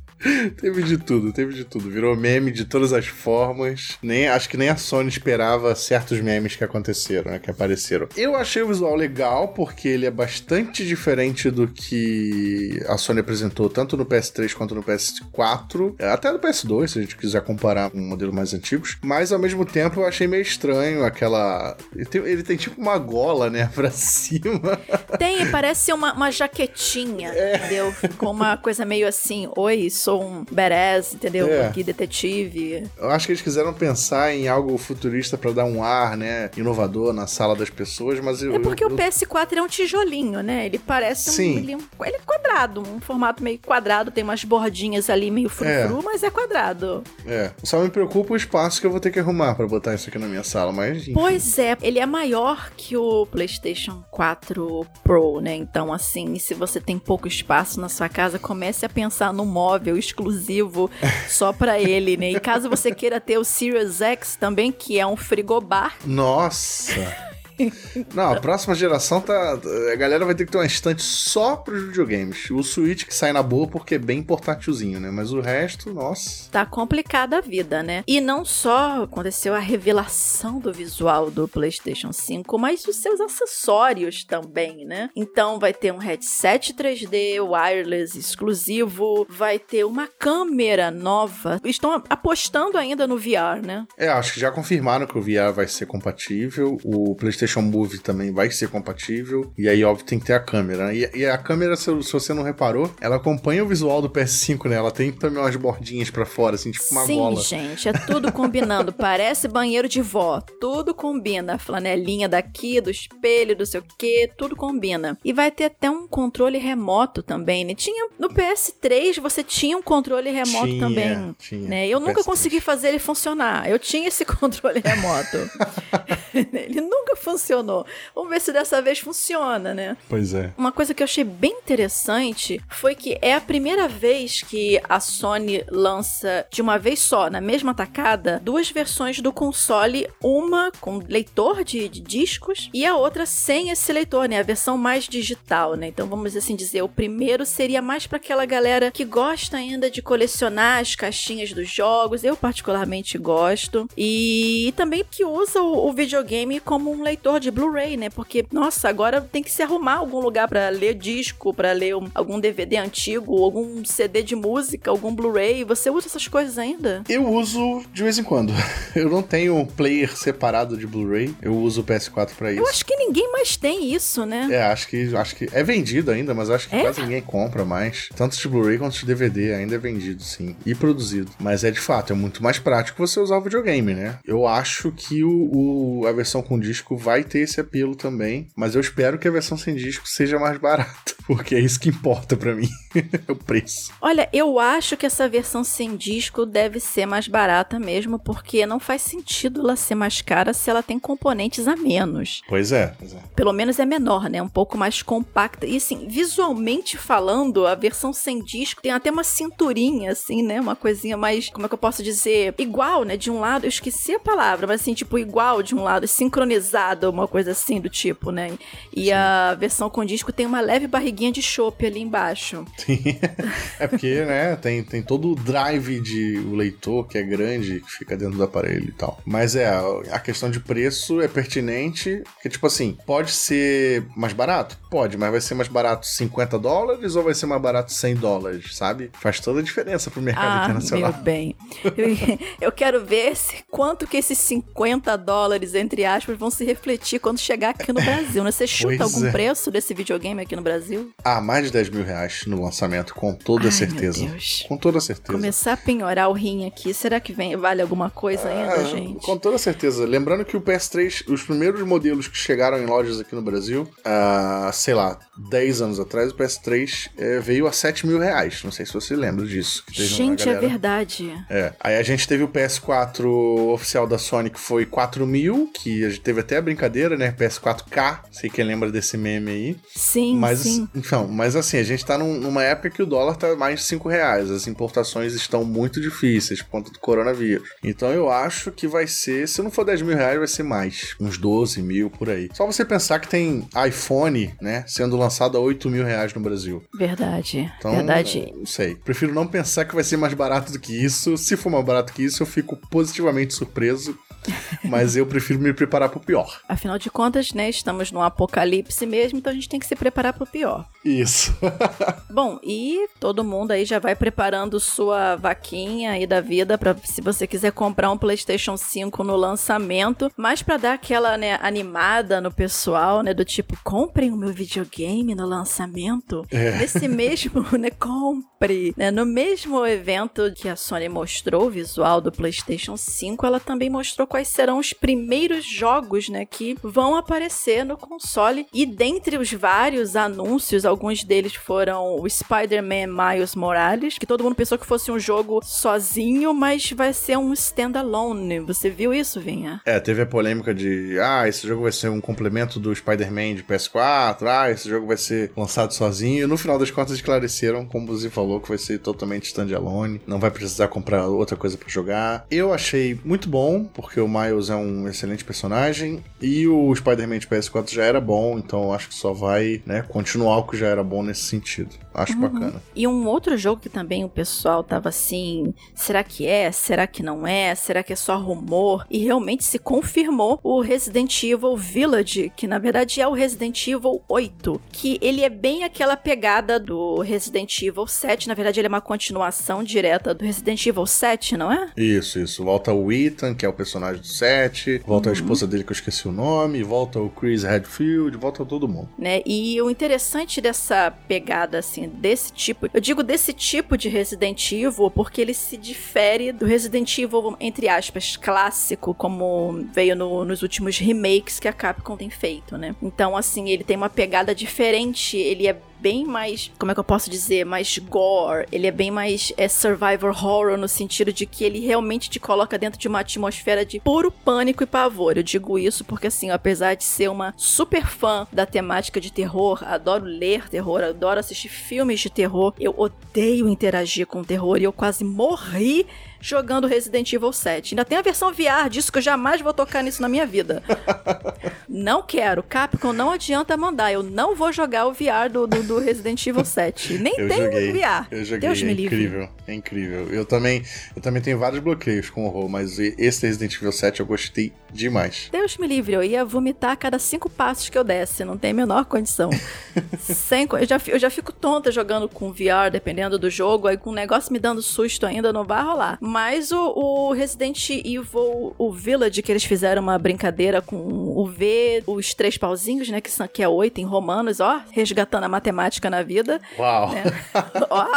teve de tudo, teve de tudo. Virou meme de todas as formas. Nem, acho que nem a Sony esperava certos memes que aconteceram, né? Que apareceram. Eu achei o visual legal, porque ele é bastante diferente do que a Sony apresentou, tanto no PS3 quanto no PS4. Até no PS2, se a gente quiser comparar com modelos mais antigos. Mas ao mesmo tempo eu achei meio estranho aquela. Ele tem, ele tem tipo uma gola, né? Pra cima. Tem, parece uma, uma jaquetinha, é. entendeu? Ficou uma coisa meio assim: Oi, sou sou um badass, entendeu? É. Aqui, detetive. Eu acho que eles quiseram pensar em algo futurista para dar um ar, né, inovador na sala das pessoas, mas eu, É porque eu, o PS4 é um tijolinho, né? Ele parece Sim. um ele, é ele é quadrado, um formato meio quadrado, tem umas bordinhas ali meio frufru, é. mas é quadrado. É. Só me preocupa o espaço que eu vou ter que arrumar para botar isso aqui na minha sala, mas enfim. Pois é, ele é maior que o PlayStation 4 Pro, né? Então assim, se você tem pouco espaço na sua casa, comece a pensar no móvel exclusivo só para ele, né? E caso você queira ter o Series X também, que é um frigobar. Nossa! Não, a próxima geração tá. A galera vai ter que ter uma estante só pros videogames. O Switch que sai na boa porque é bem portátilzinho, né? Mas o resto, nossa. Tá complicada a vida, né? E não só aconteceu a revelação do visual do PlayStation 5, mas os seus acessórios também, né? Então vai ter um headset 3D wireless exclusivo, vai ter uma câmera nova. Estão apostando ainda no VR, né? É, acho que já confirmaram que o VR vai ser compatível. O PlayStation PlayStation Move também vai ser compatível. E aí, óbvio, tem que ter a câmera. Né? E, e, a câmera, se, se, você não reparou, ela acompanha o visual do PS5, né? Ela tem também umas bordinhas para fora, assim, tipo uma Sim, bola. Sim, gente, é tudo combinando. Parece banheiro de vó. Tudo combina. A flanelinha daqui, do espelho, do sei o que, tudo combina. E vai ter até um controle remoto também, né? Tinha no PS3 você tinha um controle remoto tinha, também, tinha. né? Eu nunca PS3. consegui fazer ele funcionar. Eu tinha esse controle remoto. ele nunca funcionou. Vamos ver se dessa vez funciona, né? Pois é. Uma coisa que eu achei bem interessante foi que é a primeira vez que a Sony lança de uma vez só, na mesma tacada, duas versões do console, uma com leitor de, de discos e a outra sem esse leitor, né? A versão mais digital, né? Então vamos assim dizer, o primeiro seria mais para aquela galera que gosta ainda de colecionar as caixinhas dos jogos. Eu particularmente gosto. E, e também que usa o, o videogame como um leitor de Blu-ray, né? Porque, nossa, agora tem que se arrumar algum lugar para ler disco, para ler um, algum DVD antigo, algum CD de música, algum Blu-ray. Você usa essas coisas ainda? Eu uso de vez em quando. Eu não tenho um player separado de Blu-ray. Eu uso o PS4 para isso. Eu acho que ninguém mais tem isso, né? É, acho que acho que é vendido ainda, mas acho que é? quase ninguém compra mais. Tanto de Blu-ray quanto de DVD ainda é vendido, sim, e produzido. Mas é de fato, é muito mais prático você usar o videogame, né? Eu acho que o, o a versão com disco vai ter esse apelo também, mas eu espero que a versão sem disco seja mais barata, porque é isso que importa para mim, é o preço. Olha, eu acho que essa versão sem disco deve ser mais barata mesmo, porque não faz sentido ela ser mais cara se ela tem componentes a menos. Pois é, pois é. Pelo menos é menor, né? Um pouco mais compacta. E assim, visualmente falando, a versão sem disco tem até uma cinturinha, assim, né? Uma coisinha mais, como é que eu posso dizer? Igual, né? De um lado, eu esqueci a palavra, mas assim, tipo, igual de um lado, sincronizada, uma coisa assim do tipo, né? E Sim. a versão com disco tem uma leve barriguinha de chope ali embaixo. Sim. é porque, né, tem, tem todo o drive de o leitor que é grande, que fica dentro do aparelho e tal. Mas é, a questão de preço é pertinente, que tipo assim, pode ser mais barato? Pode, mas vai ser mais barato 50 dólares ou vai ser mais barato 100 dólares, sabe? Faz toda a diferença pro mercado ah, internacional. Meu bem, eu, eu quero ver se, quanto que esses 50 dólares, entre aspas, vão se refletir quando chegar aqui no Brasil, né? Você chuta pois algum é. preço desse videogame aqui no Brasil? Ah, mais de 10 mil reais no lançamento, com toda Ai, certeza. Com toda certeza. Começar a penhorar o rim aqui, será que vem, vale alguma coisa ainda, ah, gente? Com toda certeza. Lembrando que o PS3, os primeiros modelos que chegaram em lojas aqui no Brasil, ah, sei lá, 10 anos atrás, o PS3 é, veio a 7 mil reais. Não sei se você lembra disso. gente, é verdade. É. Aí a gente teve o PS4 oficial da Sony que foi 4 mil, que a gente teve até a brincadeira, né? PS4K. Sei quem lembra desse meme aí. Sim, mas, sim. Então, mas assim, a gente tá num, numa época que o dólar tá mais de 5 reais. As importações estão muito difíceis por conta do coronavírus. Então eu acho que vai ser, se não for 10 mil reais, vai ser mais. Uns 12 mil por aí. Só você pensar que tem iPhone, né? Sendo lançado a 8 mil reais no Brasil. Verdade. Então, verdade. Não sei. Prefiro não pensar que vai ser mais barato do que isso. Se for mais barato que isso, eu fico positivamente surpreso. Mas eu prefiro me preparar pro pior. Afinal de contas, né, estamos num apocalipse mesmo, então a gente tem que se preparar pro pior. Isso. Bom, e todo mundo aí já vai preparando sua vaquinha aí da vida para se você quiser comprar um PlayStation 5 no lançamento, mas para dar aquela, né, animada no pessoal, né, do tipo, comprem o meu videogame no lançamento. É. Nesse mesmo, né, compre, né, no mesmo evento que a Sony mostrou o visual do PlayStation 5, ela também mostrou quais serão os primeiros jogos, né, que vão aparecer no console. E dentre os vários anúncios, alguns deles foram o Spider-Man Miles Morales, que todo mundo pensou que fosse um jogo sozinho, mas vai ser um standalone. Você viu isso, Vinha? É, teve a polêmica de, ah, esse jogo vai ser um complemento do Spider-Man de PS4, ah, esse jogo vai ser lançado sozinho. E no final das contas esclareceram, como você falou, que vai ser totalmente standalone, não vai precisar comprar outra coisa para jogar. Eu achei muito bom, porque o Miles é um excelente personagem e o Spider-Man de PS4 já era bom, então acho que só vai, né, continuar o que já era bom nesse sentido. Acho uhum. bacana. E um outro jogo que também o pessoal tava assim, será que é? Será que não é? Será que é só rumor? E realmente se confirmou o Resident Evil Village, que na verdade é o Resident Evil 8, que ele é bem aquela pegada do Resident Evil 7, na verdade ele é uma continuação direta do Resident Evil 7, não é? Isso, isso. Volta o Ethan, que é o personagem do set, volta uhum. a esposa dele que eu esqueci o nome, volta o Chris Redfield, volta todo mundo. Né? E o interessante dessa pegada, assim, desse tipo, eu digo desse tipo de Resident Evil porque ele se difere do Resident Evil, entre aspas, clássico, como veio no, nos últimos remakes que a Capcom tem feito, né? Então, assim, ele tem uma pegada diferente, ele é bem mais, como é que eu posso dizer, mais gore, ele é bem mais é, survivor horror no sentido de que ele realmente te coloca dentro de uma atmosfera de puro pânico e pavor. Eu digo isso porque assim, apesar de ser uma super fã da temática de terror, adoro ler terror, adoro assistir filmes de terror, eu odeio interagir com terror e eu quase morri jogando Resident Evil 7. Ainda tem a versão VR disso que eu jamais vou tocar nisso na minha vida. não quero. Capcom não adianta mandar. Eu não vou jogar o VR do, do, do Resident Evil 7. Nem eu tem joguei, VR. Eu joguei. Deus é me livre. incrível. É incrível. Eu também, eu também tenho vários bloqueios com o horror, mas esse Resident Evil 7 eu gostei demais. Deus me livre. Eu ia vomitar a cada cinco passos que eu desse. Não tem a menor condição. Sem, eu, já, eu já fico tonta jogando com VR, dependendo do jogo. Aí com o negócio me dando susto ainda, não vai rolar. Mas o, o Resident Evil, o Village, que eles fizeram uma brincadeira com o V, os três pauzinhos, né? Que, são, que é oito em romanos, ó, resgatando a matemática na vida. Uau! Né? ó,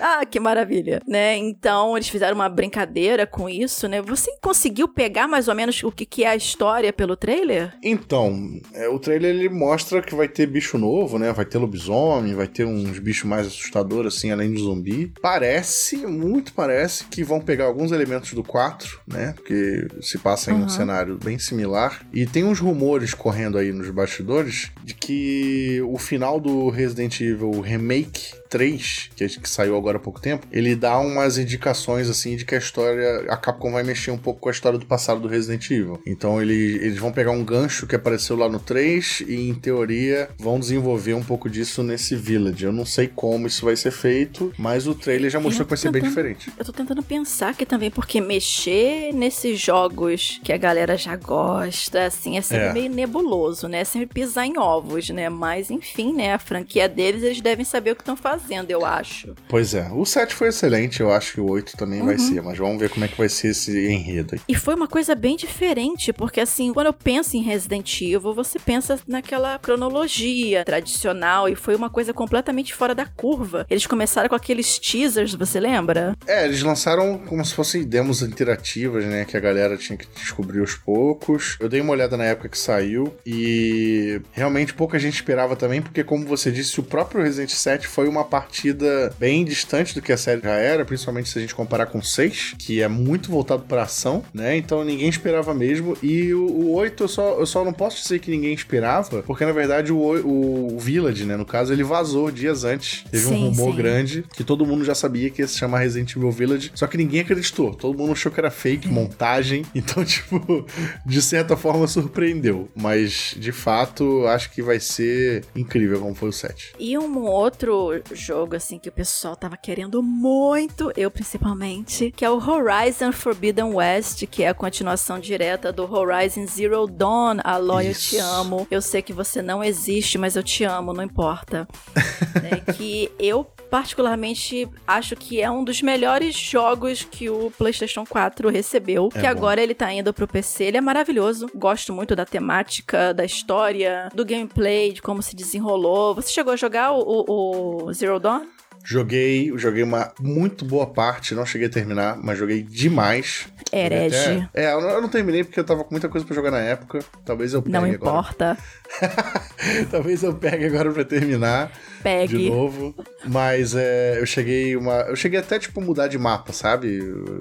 ah, que maravilha, né? Então, eles fizeram uma brincadeira com isso, né? Você conseguiu pegar mais ou menos o que, que é a história pelo trailer? Então, é, o trailer ele mostra que vai ter bicho novo, né? Vai ter lobisomem, vai ter uns bichos mais assustadores, assim, além do zumbi. Parece, muito parece, que vão pegar alguns elementos do 4, né? Porque se passa em uhum. um cenário bem similar. E tem uns rumores correndo aí nos bastidores de que o final do Resident Evil Remake 3, que, que saiu agora há pouco tempo, ele dá umas indicações assim de que a história. A Capcom vai mexer um pouco com a história do passado do Resident Evil. Então ele, eles vão pegar um gancho que apareceu lá no 3 e, em teoria, vão desenvolver um pouco disso nesse Village. Eu não sei como isso vai ser feito, mas o trailer já mostrou que vai ser bem diferente. Eu tô tentando pensar que também, porque mexer nesses jogos que a galera já gosta, assim, é sempre é. meio nebuloso, né? É sempre pisar em ovos, né? Mas, enfim, né? A franquia deles, eles devem saber o que estão fazendo fazendo, eu acho. Pois é. O 7 foi excelente, eu acho que o 8 também uhum. vai ser, mas vamos ver como é que vai ser esse enredo aí. E foi uma coisa bem diferente, porque assim, quando eu penso em Resident Evil, você pensa naquela cronologia tradicional e foi uma coisa completamente fora da curva. Eles começaram com aqueles teasers, você lembra? É, eles lançaram como se fossem demos interativas, né, que a galera tinha que descobrir aos poucos. Eu dei uma olhada na época que saiu e realmente pouca gente esperava também, porque como você disse, o próprio Resident 7 foi uma partida bem distante do que a série já era, principalmente se a gente comparar com 6, que é muito voltado para ação, né? Então ninguém esperava mesmo. E o, o 8 eu só, eu só não posso dizer que ninguém esperava, porque na verdade o, o, o Village, né? No caso, ele vazou dias antes. Teve sim, um rumor sim. grande que todo mundo já sabia que ia se chamar Resident Evil Village, só que ninguém acreditou. Todo mundo achou que era fake, montagem. Então, tipo, de certa forma surpreendeu. Mas, de fato, acho que vai ser incrível como foi o 7. E um outro jogo assim que o pessoal tava querendo muito, eu principalmente, que é o Horizon Forbidden West, que é a continuação direta do Horizon Zero Dawn. Aloy, eu te amo. Eu sei que você não existe, mas eu te amo, não importa. é que eu particularmente acho que é um dos melhores jogos que o PlayStation 4 recebeu, é que bom. agora ele tá indo pro PC. Ele é maravilhoso. Gosto muito da temática, da história, do gameplay, de como se desenrolou. Você chegou a jogar o, o, o Zero Dawn? Joguei, joguei uma muito boa parte, não cheguei a terminar, mas joguei demais. Herege. É, eu não terminei porque eu tava com muita coisa para jogar na época. Talvez eu pegue Não importa. Talvez eu pegue agora para terminar. Pegue. De novo. Mas é, eu cheguei uma. Eu cheguei até, tipo, mudar de mapa, sabe?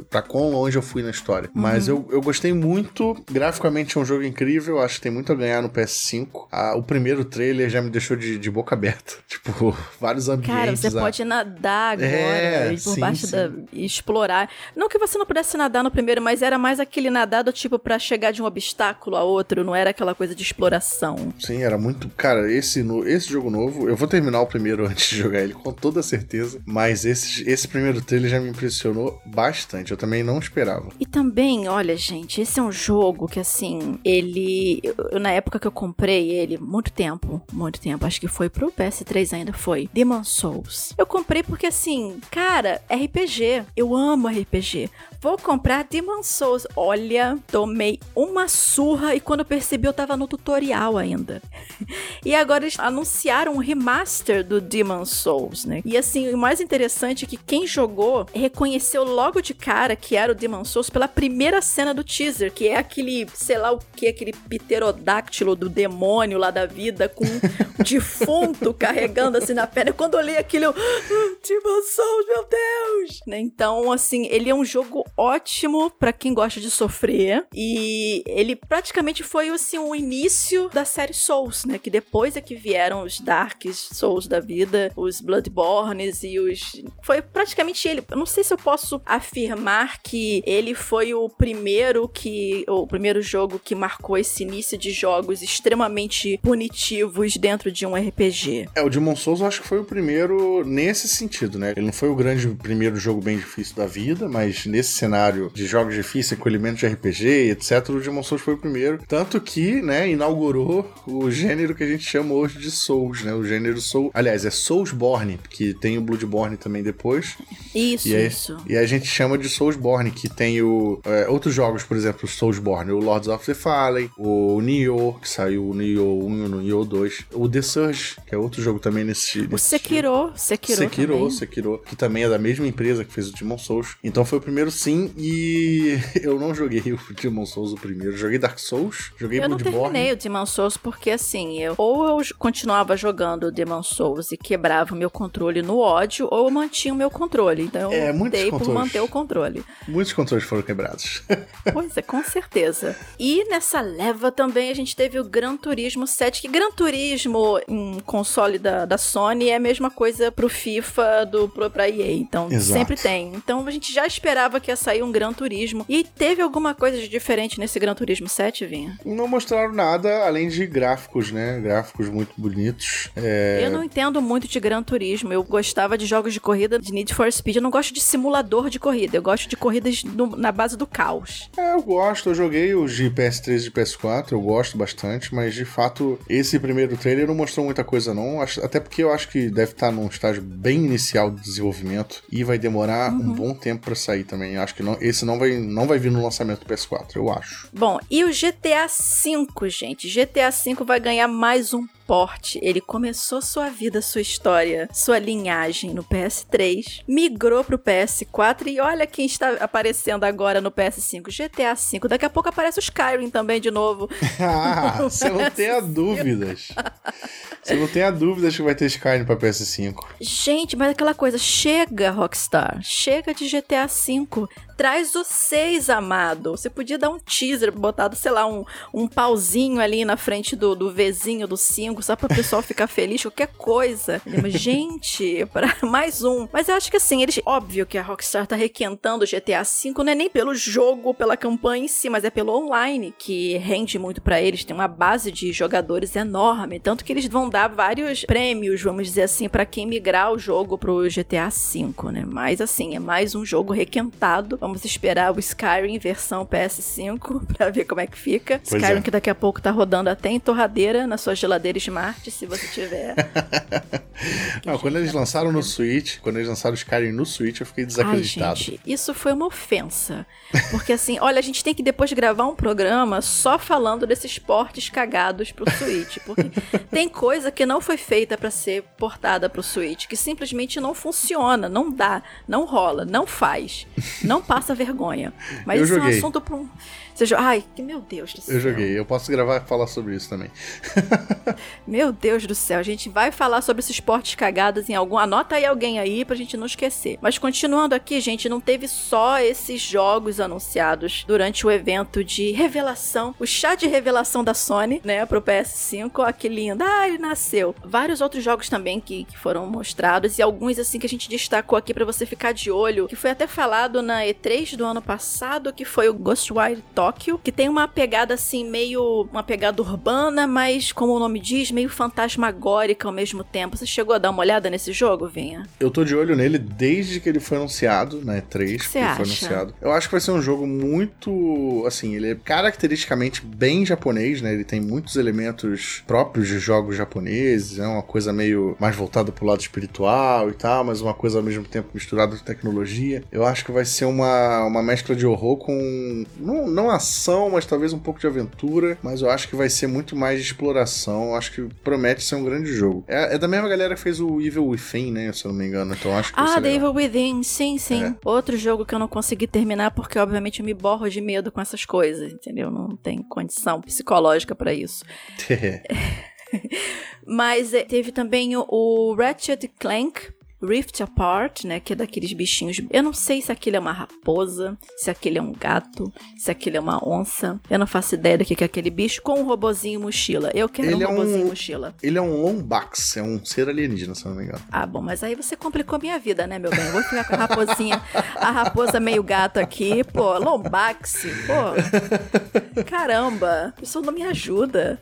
Pra quão longe eu fui na história. Uhum. Mas eu, eu gostei muito. Graficamente é um jogo incrível. Acho que tem muito a ganhar no PS5. Ah, o primeiro trailer já me deixou de, de boca aberta. Tipo, vários ambientes. Cara, você pode nadar agora é, por sim, baixo sim. da. explorar. Não que você não pudesse nadar no primeiro, mas era mais aquele nadado, tipo, para chegar de um obstáculo a outro. Não era aquela coisa de exploração. Sim, era muito. Cara, esse, no, esse jogo novo, eu vou terminar o primeiro antes de jogar ele, com toda certeza. Mas esse, esse primeiro trailer já me impressionou bastante. Eu também não esperava. E também, olha, gente, esse é um jogo que, assim, ele. Eu, na época que eu comprei ele, muito tempo, muito tempo, acho que foi pro PS3 ainda, foi Demon Souls. Eu comprei porque, assim, cara, RPG. Eu amo RPG. Vou comprar Demon Souls. Olha, tomei uma surra e quando eu percebi eu tava no tutorial ainda. e agora eles anunciaram um remaster do Demon Souls, né? E assim, o mais interessante é que quem jogou reconheceu logo de cara que era o Demon Souls pela primeira cena do teaser, que é aquele, sei lá o que, aquele pterodáctilo do demônio lá da vida com um defunto carregando assim na perna. Quando eu olhei aquilo, eu, ah, Demon Souls, meu Deus! Né? Então, assim, ele é um jogo ótimo para quem gosta de sofrer e ele praticamente foi assim o início da série Souls, né? Que depois é que vieram os Dark Souls da vida, os Bloodbornes e os foi praticamente ele. Eu não sei se eu posso afirmar que ele foi o primeiro que o primeiro jogo que marcou esse início de jogos extremamente punitivos dentro de um RPG. É, o Demon Souls eu acho que foi o primeiro nesse sentido, né? Ele não foi o grande primeiro jogo bem difícil da vida, mas nesse cenário de jogos difíceis com elementos de RPG, etc, o Demon Souls foi o primeiro, tanto que, né, inaugurou o gênero que a gente chama hoje de Souls, né? O gênero Soul, aliás, é Soulsborne, que tem o Bloodborne também depois. Isso, e aí, isso. E a gente chama de Soulsborne, que tem o é, outros jogos, por exemplo, Soulsborne, o Lords of the Fallen, o Nioh, que saiu o Nioh 1 e o Nioh 2, o The Surge, que é outro jogo também nesse, nesse o Sekiro, Sekiro, Sekiro, também. Sekiro, que também é da mesma empresa que fez o Demon Souls. Então foi o primeiro sim, e eu não joguei o Demon Souls o primeiro. Joguei Dark Souls, joguei Eu não Bloodborne. terminei o Demon Souls porque assim, eu, ou eu continuava jogando o Demon Souls e quebrava o meu controle no ódio, ou eu mantinha o meu controle. Então É, eu muitos optei por manter o controle. Muitos controles foram quebrados. Pois é, com certeza. E nessa leva também a gente teve o Gran Turismo 7, que Gran Turismo em console da, da Sony é a mesma coisa pro FIFA do pro, pra EA. Então Exato. sempre tem. Então a gente já esperava que ia sair um Gran Turismo. E teve alguma coisa de diferente nesse Gran Turismo 7, Vinha? não mostraram nada além de gráficos, né? Gráficos muito bonitos. É, Eu não entendo muito de Gran Turismo. Eu gostava de jogos de corrida de Need for Speed. Eu não gosto de simulador de corrida. Eu gosto de corridas no- na base do caos. É, eu gosto, eu joguei os de PS3 e de PS4, eu gosto bastante, mas de fato, esse primeiro trailer não mostrou muita coisa não, até porque eu acho que deve estar num estágio bem inicial de desenvolvimento e vai demorar um bom tempo pra sair também. Acho que não, esse não vai, não vai vir no lançamento do PS4, eu acho. Bom, e o GTA V, gente? GTA V vai ganhar mais um porte. Ele começou sua vida, sua história, sua linhagem no PS3, migrou pro PS4 e olha quem está aparecendo agora no PS5, GTA V. Daqui a pouco aparece o Skyrim também de novo. ah, você não tenha dúvidas. Você não tenha dúvidas que vai ter Skyrim pra PS5. Gente, mas aquela coisa, chega, Rockstar. Chega de GTA V. Traz o 6, amado. Você podia dar um teaser, botado, sei lá, um, um pauzinho ali na frente do, do Vzinho do 5, só para o pessoal ficar feliz, qualquer coisa. Mas, gente, para mais um. Mas eu acho que assim, eles. Óbvio que a Rockstar tá requentando o GTA V, não é nem pelo jogo, pela campanha em si, mas é pelo online, que rende muito para eles. Tem uma base de jogadores enorme. Tanto que eles vão dar vários prêmios, vamos dizer assim, para quem migrar o jogo pro GTA V, né? Mas assim, é mais um jogo requentado. Vamos esperar o Skyrim versão PS5 pra ver como é que fica. Pois Skyrim é. que daqui a pouco tá rodando até em torradeira na sua geladeira Smart, se você tiver. Não, quando eles lançaram no Switch, quando eles lançaram o Skyrim no Switch, eu fiquei Ai, desacreditado. gente, isso foi uma ofensa. Porque assim, olha, a gente tem que depois gravar um programa só falando desses portes cagados pro Switch. Porque tem coisa que não foi feita pra ser portada pro Switch, que simplesmente não funciona, não dá, não rola, não faz, não passa vergonha. Mas Eu isso é um joguei. assunto pra um. Você jo- Ai, que meu Deus do céu. Eu joguei, eu posso gravar e falar sobre isso também. Meu Deus do céu, a gente vai falar sobre esses portes cagados em algum. Anota aí alguém aí pra gente não esquecer. Mas continuando aqui, gente, não teve só esses jogos anunciados durante o evento de revelação, o chá de revelação da Sony, né, pro PS5. Ó, que lindo. Ah, ele nasceu. Vários outros jogos também que, que foram mostrados e alguns assim que a gente destacou aqui pra você ficar de olho, que foi até falado na E3 do ano passado, que foi o Ghostwire Tokyo Tóquio, que tem uma pegada assim, meio. uma pegada urbana, mas, como o nome diz, meio fantasmagórica ao mesmo tempo. Você chegou a dar uma olhada nesse jogo, Vinha? Eu tô de olho nele desde que ele foi anunciado, né? 3, que você ele acha? foi anunciado. Eu acho que vai ser um jogo muito. Assim, ele é caracteristicamente bem japonês, né? Ele tem muitos elementos próprios de jogos japoneses, é uma coisa meio mais voltada pro lado espiritual e tal, mas uma coisa ao mesmo tempo misturada com tecnologia. Eu acho que vai ser uma, uma mescla de horror com. Não, não ação, mas talvez um pouco de aventura. Mas eu acho que vai ser muito mais de exploração. Eu acho que promete ser um grande jogo. É, é da mesma galera que fez o Evil Within, né? Se eu não me engano. Então acho que Ah, The. Evil Within, sim, sim. É. Outro jogo que eu não consegui terminar porque, obviamente, eu me borro de medo com essas coisas, entendeu? Não tem condição psicológica pra isso. Mas eh, teve também o, o Ratchet Clank Rift Apart, né? Que é daqueles bichinhos. Eu não sei se aquele é uma raposa, se aquele é um gato, se aquele é uma onça. Eu não faço ideia do que é aquele bicho com um robozinho mochila. Eu quero Ele um é um- robozinho mochila. Ele é um Lombax, é um ser alienígena, se não me engano. Ah, bom, mas aí você complicou minha vida, né, meu bem? Eu vou ficar com a raposinha, a raposa meio gato aqui, pô, lombax, pô. Caramba, isso não me ajuda.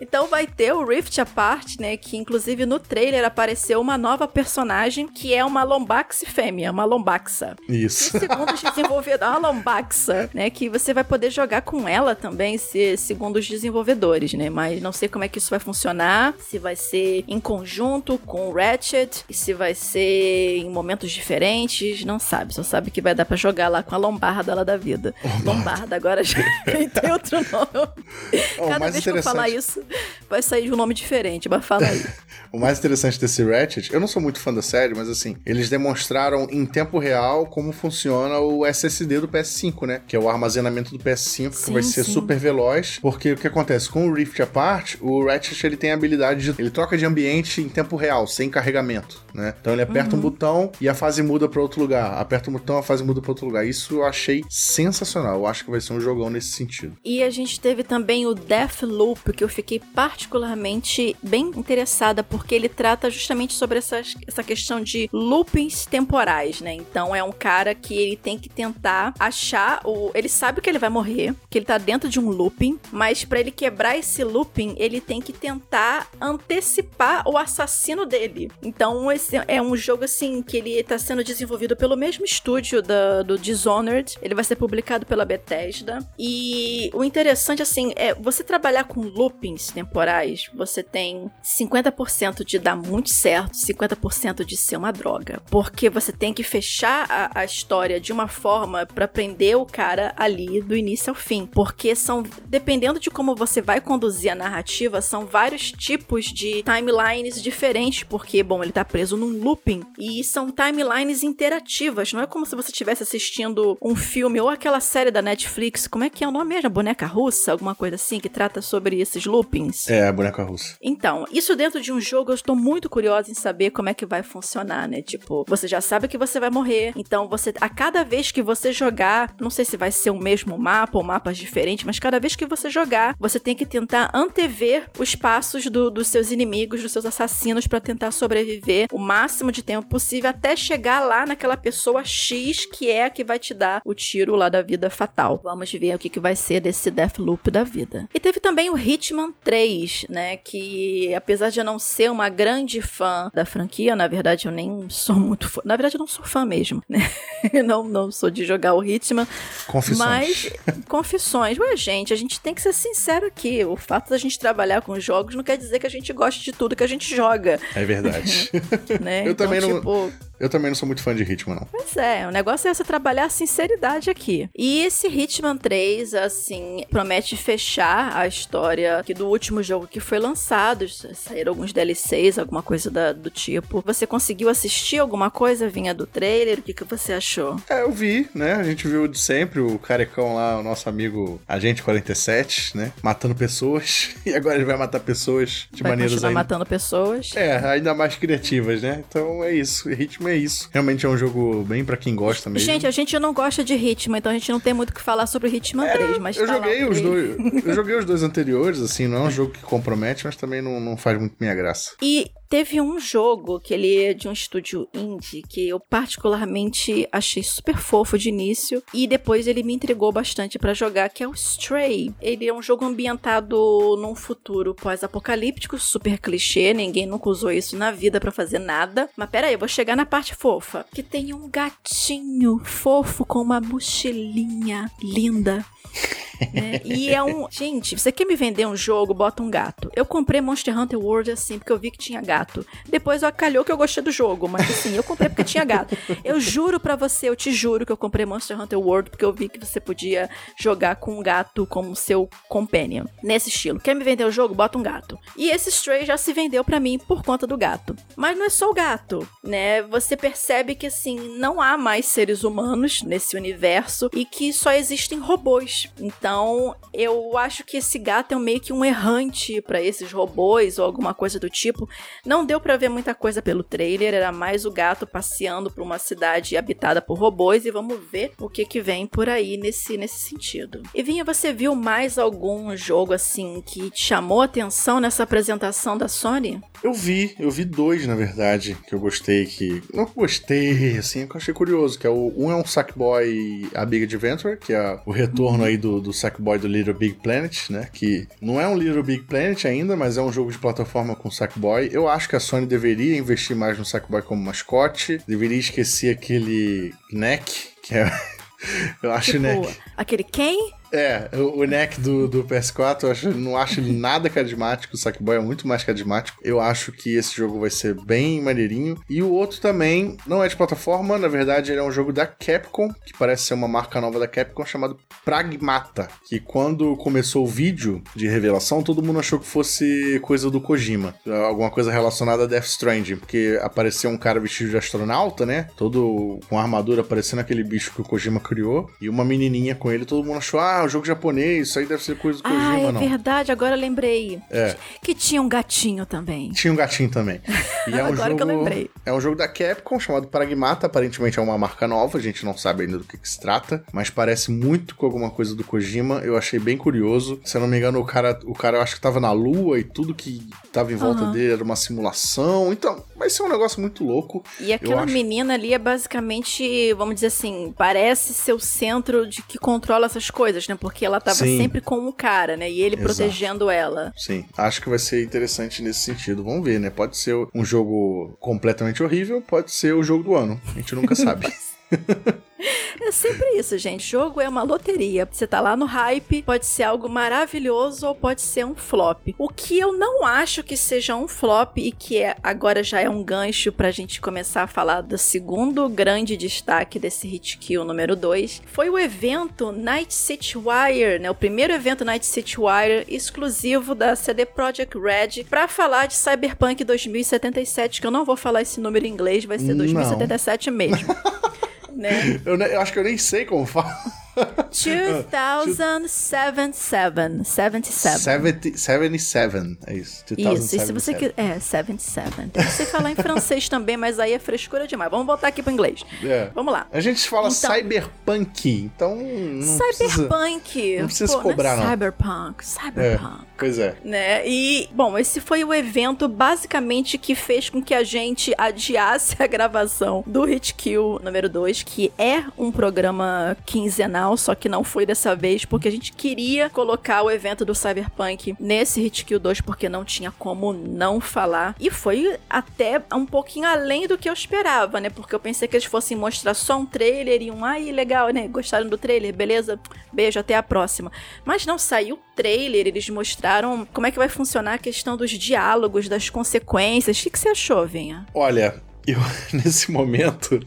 Então vai ter o Rift Apart, né, que inclusive no trailer apareceu uma nova personagem que é uma lombax fêmea, uma lombaxa. E Isso. segundo os desenvolvedores, a Lombaxa, né, que você vai poder jogar com ela também, se, segundo os desenvolvedores, né, mas não sei como é que isso vai funcionar, se vai ser em conjunto com o Ratchet, e se vai ser em momentos diferentes, não sabe, só sabe que vai dar pra jogar lá com a Lombarda lá da vida. Lombarda, agora já tem outro nome. Ó, o Cada vez que eu falar isso, vai sair de um nome diferente, mas fala aí. O mais interessante desse Ratchet, eu não sou muito fã da série, mas assim, eles demonstraram em tempo real como funciona o SSD do PS5, né? Que é o armazenamento do PS5, que Sim, vai ser sim. super veloz. Porque o que acontece? Com o Rift Apart, o Ratchet ele tem a habilidade de. Ele troca de ambiente em tempo real, sem carregamento, né? Então ele aperta um botão e a fase muda pra outro lugar. Aperta um botão, a fase muda pra outro lugar. Isso eu achei sensacional. Eu acho que vai ser um jogão nesse sentido. E a gente teve também o Deathloop, que eu fiquei particularmente bem interessada, porque ele trata justamente sobre essas, essa questão de loopings temporais, né? Então é um cara que ele tem que tentar achar o. Ele sabe que ele vai morrer, que ele tá dentro de um looping, mas pra ele quebrar esse looping, ele tem que tentar antecipar o assassino dele. Então esse é um jogo assim que ele tá sendo desenvolvido pelo mesmo estúdio do Dishonored. Ele vai ser publicado pela Bethesda. E o interessante assim é você trabalhar com loopings temporais, você tem 50% de dar muito certo, 50% de ser uma droga, porque você tem que fechar a, a história de uma forma pra prender o cara ali do início ao fim, porque são dependendo de como você vai conduzir a narrativa, são vários tipos de timelines diferentes, porque bom, ele tá preso num looping e são timelines interativas, não é como se você estivesse assistindo um filme ou aquela série da Netflix, como é que é o nome mesmo? Boneca Russa, alguma coisa assim que trata sobre esses loopings. É, a boneca russa. Então, isso dentro de um jogo eu estou muito curiosa em saber como é que vai funcionar, né? Tipo, você já sabe que você vai morrer, então você a cada vez que você jogar, não sei se vai ser o mesmo mapa ou mapas diferentes, mas cada vez que você jogar, você tem que tentar antever os passos do- dos seus inimigos, dos seus assassinos pra tentar sobreviver o máximo de tempo possível até chegar lá naquela pessoa X que é a que vai te dar o tiro lá da vida fatal. Vamos ver o que, que vai ser desse Deathloop da vida. E teve também o Hitman 3, né? Que apesar de eu não ser uma grande fã da franquia, na verdade eu nem sou muito fã. Na verdade eu não sou fã mesmo, né? não, não sou de jogar o Hitman. Confissões. Mas, confissões. Ué, gente, a gente tem que ser sincero aqui. O fato da gente trabalhar com jogos não quer dizer que a gente goste de tudo que a gente joga, É verdade. né? Eu então, também não- tipo, eu também não sou muito fã de Hitman, não. Pois é, o negócio é você trabalhar a sinceridade aqui. E esse Hitman 3, assim, promete fechar a história aqui do último jogo que foi lançado. Saíram alguns DLCs, alguma coisa da- do tipo. Você conseguiu assistir alguma coisa vinha do trailer? O que, que você achou? É, eu vi, né? A gente viu de sempre o carecão lá, o nosso amigo Agente 47, né? Matando pessoas. E agora ele vai matar pessoas de Vai maneiras ainda. matando pessoas? É, ainda mais criativas, né? Então é isso. Ritmo é isso. Realmente é um jogo bem pra quem gosta mesmo. Gente, a gente não gosta de Hitman, então a gente não tem muito o que falar sobre Hitman 3, mas eu tá joguei os dois. Eu joguei os dois anteriores, assim, não é um jogo que compromete, mas também não, não faz muito minha graça. E Teve um jogo que ele é de um estúdio indie que eu particularmente achei super fofo de início e depois ele me entregou bastante para jogar, que é o Stray. Ele é um jogo ambientado num futuro pós-apocalíptico, super clichê, ninguém nunca usou isso na vida para fazer nada. Mas pera aí, eu vou chegar na parte fofa, que tem um gatinho fofo com uma mochilinha linda né? E é um. Gente, você quer me vender um jogo, bota um gato. Eu comprei Monster Hunter World assim, porque eu vi que tinha gato. Depois acalhou que eu gostei do jogo, mas assim, eu comprei porque tinha gato. Eu juro para você, eu te juro que eu comprei Monster Hunter World porque eu vi que você podia jogar com um gato como seu companion. Nesse estilo. Quer me vender o jogo? Bota um gato. E esse Stray já se vendeu para mim por conta do gato. Mas não é só o gato, né? Você percebe que assim, não há mais seres humanos nesse universo e que só existem robôs. Então, então, eu acho que esse gato é meio que um errante para esses robôs ou alguma coisa do tipo. Não deu para ver muita coisa pelo trailer, era mais o gato passeando por uma cidade habitada por robôs e vamos ver o que que vem por aí nesse, nesse sentido. E Vinha, você viu mais algum jogo assim que te chamou a atenção nessa apresentação da Sony? Eu vi, eu vi dois, na verdade, que eu gostei, que. Não gostei, assim, que eu achei curioso. Que é o. Um é um Sackboy A Big Adventure, que é o retorno aí do, do Sackboy do Little Big Planet, né? Que não é um Little Big Planet ainda, mas é um jogo de plataforma com Sackboy. Eu acho que a Sony deveria investir mais no Sackboy como mascote. Deveria esquecer aquele Neck, que é. eu acho tipo, Neck. Aquele quem? É, o, neck do, do PS4, eu acho, não acho ele nada carismático, o Sackboy é muito mais carismático. Eu acho que esse jogo vai ser bem maneirinho. E o outro também não é de plataforma, na verdade ele é um jogo da Capcom, que parece ser uma marca nova da Capcom, chamado Pragmata. Que quando começou o vídeo de revelação, todo mundo achou que fosse coisa do Kojima. Alguma coisa relacionada a Death Stranding, porque apareceu um cara vestido de astronauta, né? Todo com armadura parecendo aquele bicho que o Kojima criou. E uma menininha com ele, todo mundo achou, ah, ah, o jogo japonês, isso aí deve ser coisa do Kojima, ah, é não. verdade, agora lembrei. É. Que tinha um gatinho também. Tinha um gatinho também. E é um agora jogo, que eu lembrei. É um jogo da Capcom chamado Pragmata, aparentemente é uma marca nova, a gente não sabe ainda do que, que se trata, mas parece muito com alguma coisa do Kojima, eu achei bem curioso. Se eu não me engano, o cara, o cara eu acho que tava na lua e tudo que tava em volta uhum. dele era uma simulação, então vai ser um negócio muito louco. E aquela acho... menina ali é basicamente, vamos dizer assim, parece ser o centro de que controla essas coisas, né? Porque ela tava Sim. sempre com o cara, né? E ele Exato. protegendo ela. Sim, acho que vai ser interessante nesse sentido. Vamos ver, né? Pode ser um jogo completamente horrível, pode ser o jogo do ano. A gente nunca sabe. É sempre isso, gente. Jogo é uma loteria. Você tá lá no hype, pode ser algo maravilhoso ou pode ser um flop. O que eu não acho que seja um flop e que é, agora já é um gancho pra gente começar a falar do segundo grande destaque desse Hit Kill número 2, foi o evento Night City Wire, né? O primeiro evento Night City Wire exclusivo da CD Projekt Red para falar de Cyberpunk 2077, que eu não vou falar esse número em inglês, vai ser 2077 não. mesmo. né? Eu, eu, acho que eu nem sei como fala. 2077. 77. 77, é isso. Isso, e se você quiser. É, 77. Eu sei falar em francês também, mas aí é frescura demais. Vamos voltar aqui pro inglês. É. Vamos lá. A gente fala então, cyberpunk, então. Não cyberpunk. Precisa, não precisa Pô, cobrar, não. É cyberpunk. Cyberpunk. É, pois é. Né? E, bom, esse foi o evento basicamente que fez com que a gente adiasse a gravação do Hit Kill número 2, que é um programa quinzenal só que não foi dessa vez, porque a gente queria colocar o evento do Cyberpunk nesse Hit Kill 2, porque não tinha como não falar. E foi até um pouquinho além do que eu esperava, né? Porque eu pensei que eles fossem mostrar só um trailer e um, ai, legal, né? Gostaram do trailer? Beleza? Beijo, até a próxima. Mas não saiu trailer, eles mostraram como é que vai funcionar a questão dos diálogos, das consequências. O que, que você achou, Vinha? Olha, eu, nesse momento,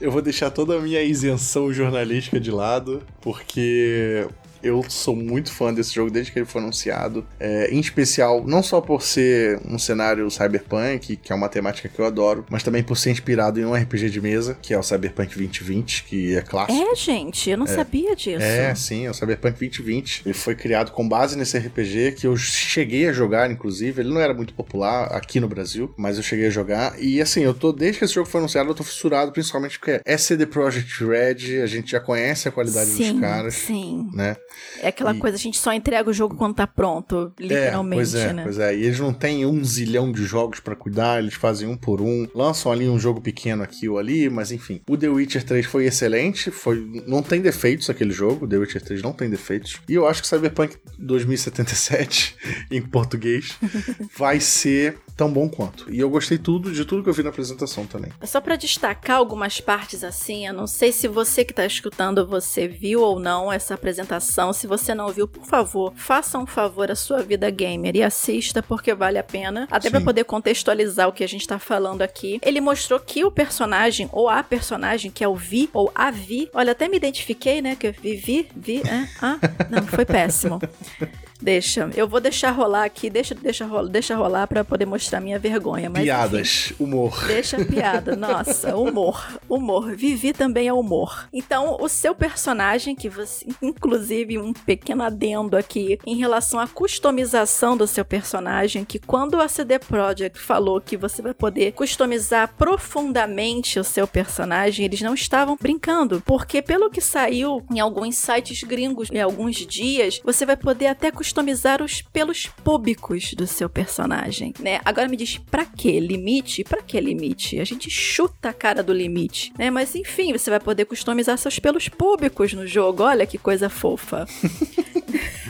eu vou deixar toda a minha isenção jornalística de lado, porque eu sou muito fã desse jogo desde que ele foi anunciado. É, em especial, não só por ser um cenário cyberpunk, que é uma temática que eu adoro, mas também por ser inspirado em um RPG de mesa, que é o Cyberpunk 2020, que é clássico. É, gente, eu não é. sabia disso. É, sim, é o Cyberpunk 2020. Ele foi criado com base nesse RPG que eu cheguei a jogar, inclusive. Ele não era muito popular aqui no Brasil, mas eu cheguei a jogar. E assim, eu tô, desde que esse jogo foi anunciado, eu tô fissurado, principalmente porque é CD Projekt Red, a gente já conhece a qualidade sim, dos caras. Sim. Né? É aquela e... coisa, a gente só entrega o jogo quando tá pronto, literalmente, é, pois é, né? Pois é, e eles não têm um zilhão de jogos para cuidar, eles fazem um por um, lançam ali um jogo pequeno aqui ou ali, mas enfim. O The Witcher 3 foi excelente, foi não tem defeitos aquele jogo, The Witcher 3 não tem defeitos. E eu acho que Cyberpunk 2077 em português vai ser tão bom quanto. E eu gostei tudo de tudo que eu vi na apresentação também. Só para destacar algumas partes assim, eu não sei se você que tá escutando, você viu ou não essa apresentação. Se você não viu, por favor, faça um favor à sua vida gamer e assista porque vale a pena. Até para poder contextualizar o que a gente tá falando aqui. Ele mostrou que o personagem ou a personagem que é o Vi ou a Vi, olha, até me identifiquei, né, que eu vi, vi, vi, é, ah, não, foi péssimo. Deixa. Eu vou deixar rolar aqui, deixa, deixa, rolar, deixa rolar para poder mostrar minha vergonha. Mas, Piadas, enfim, humor. Deixa piada, nossa, humor, humor. Vivi também é humor. Então, o seu personagem, que você, inclusive, um pequeno adendo aqui em relação à customização do seu personagem, que quando a CD Projekt falou que você vai poder customizar profundamente o seu personagem, eles não estavam brincando, porque pelo que saiu em alguns sites gringos em alguns dias, você vai poder até customizar customizar os pelos púbicos do seu personagem, né? Agora me diz, pra que limite? Pra que limite? A gente chuta a cara do limite, né? Mas enfim, você vai poder customizar seus pelos públicos no jogo. Olha que coisa fofa.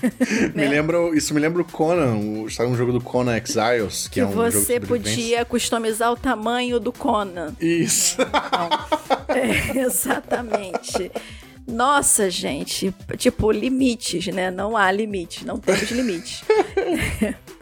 me né? lembra, isso me lembra o Conan, o, sabe um jogo do Conan Exiles, que, que é um você podia customizar o tamanho do Conan. Isso. Então, é, exatamente. Nossa, gente, tipo, limites, né? Não há limite, não temos limite.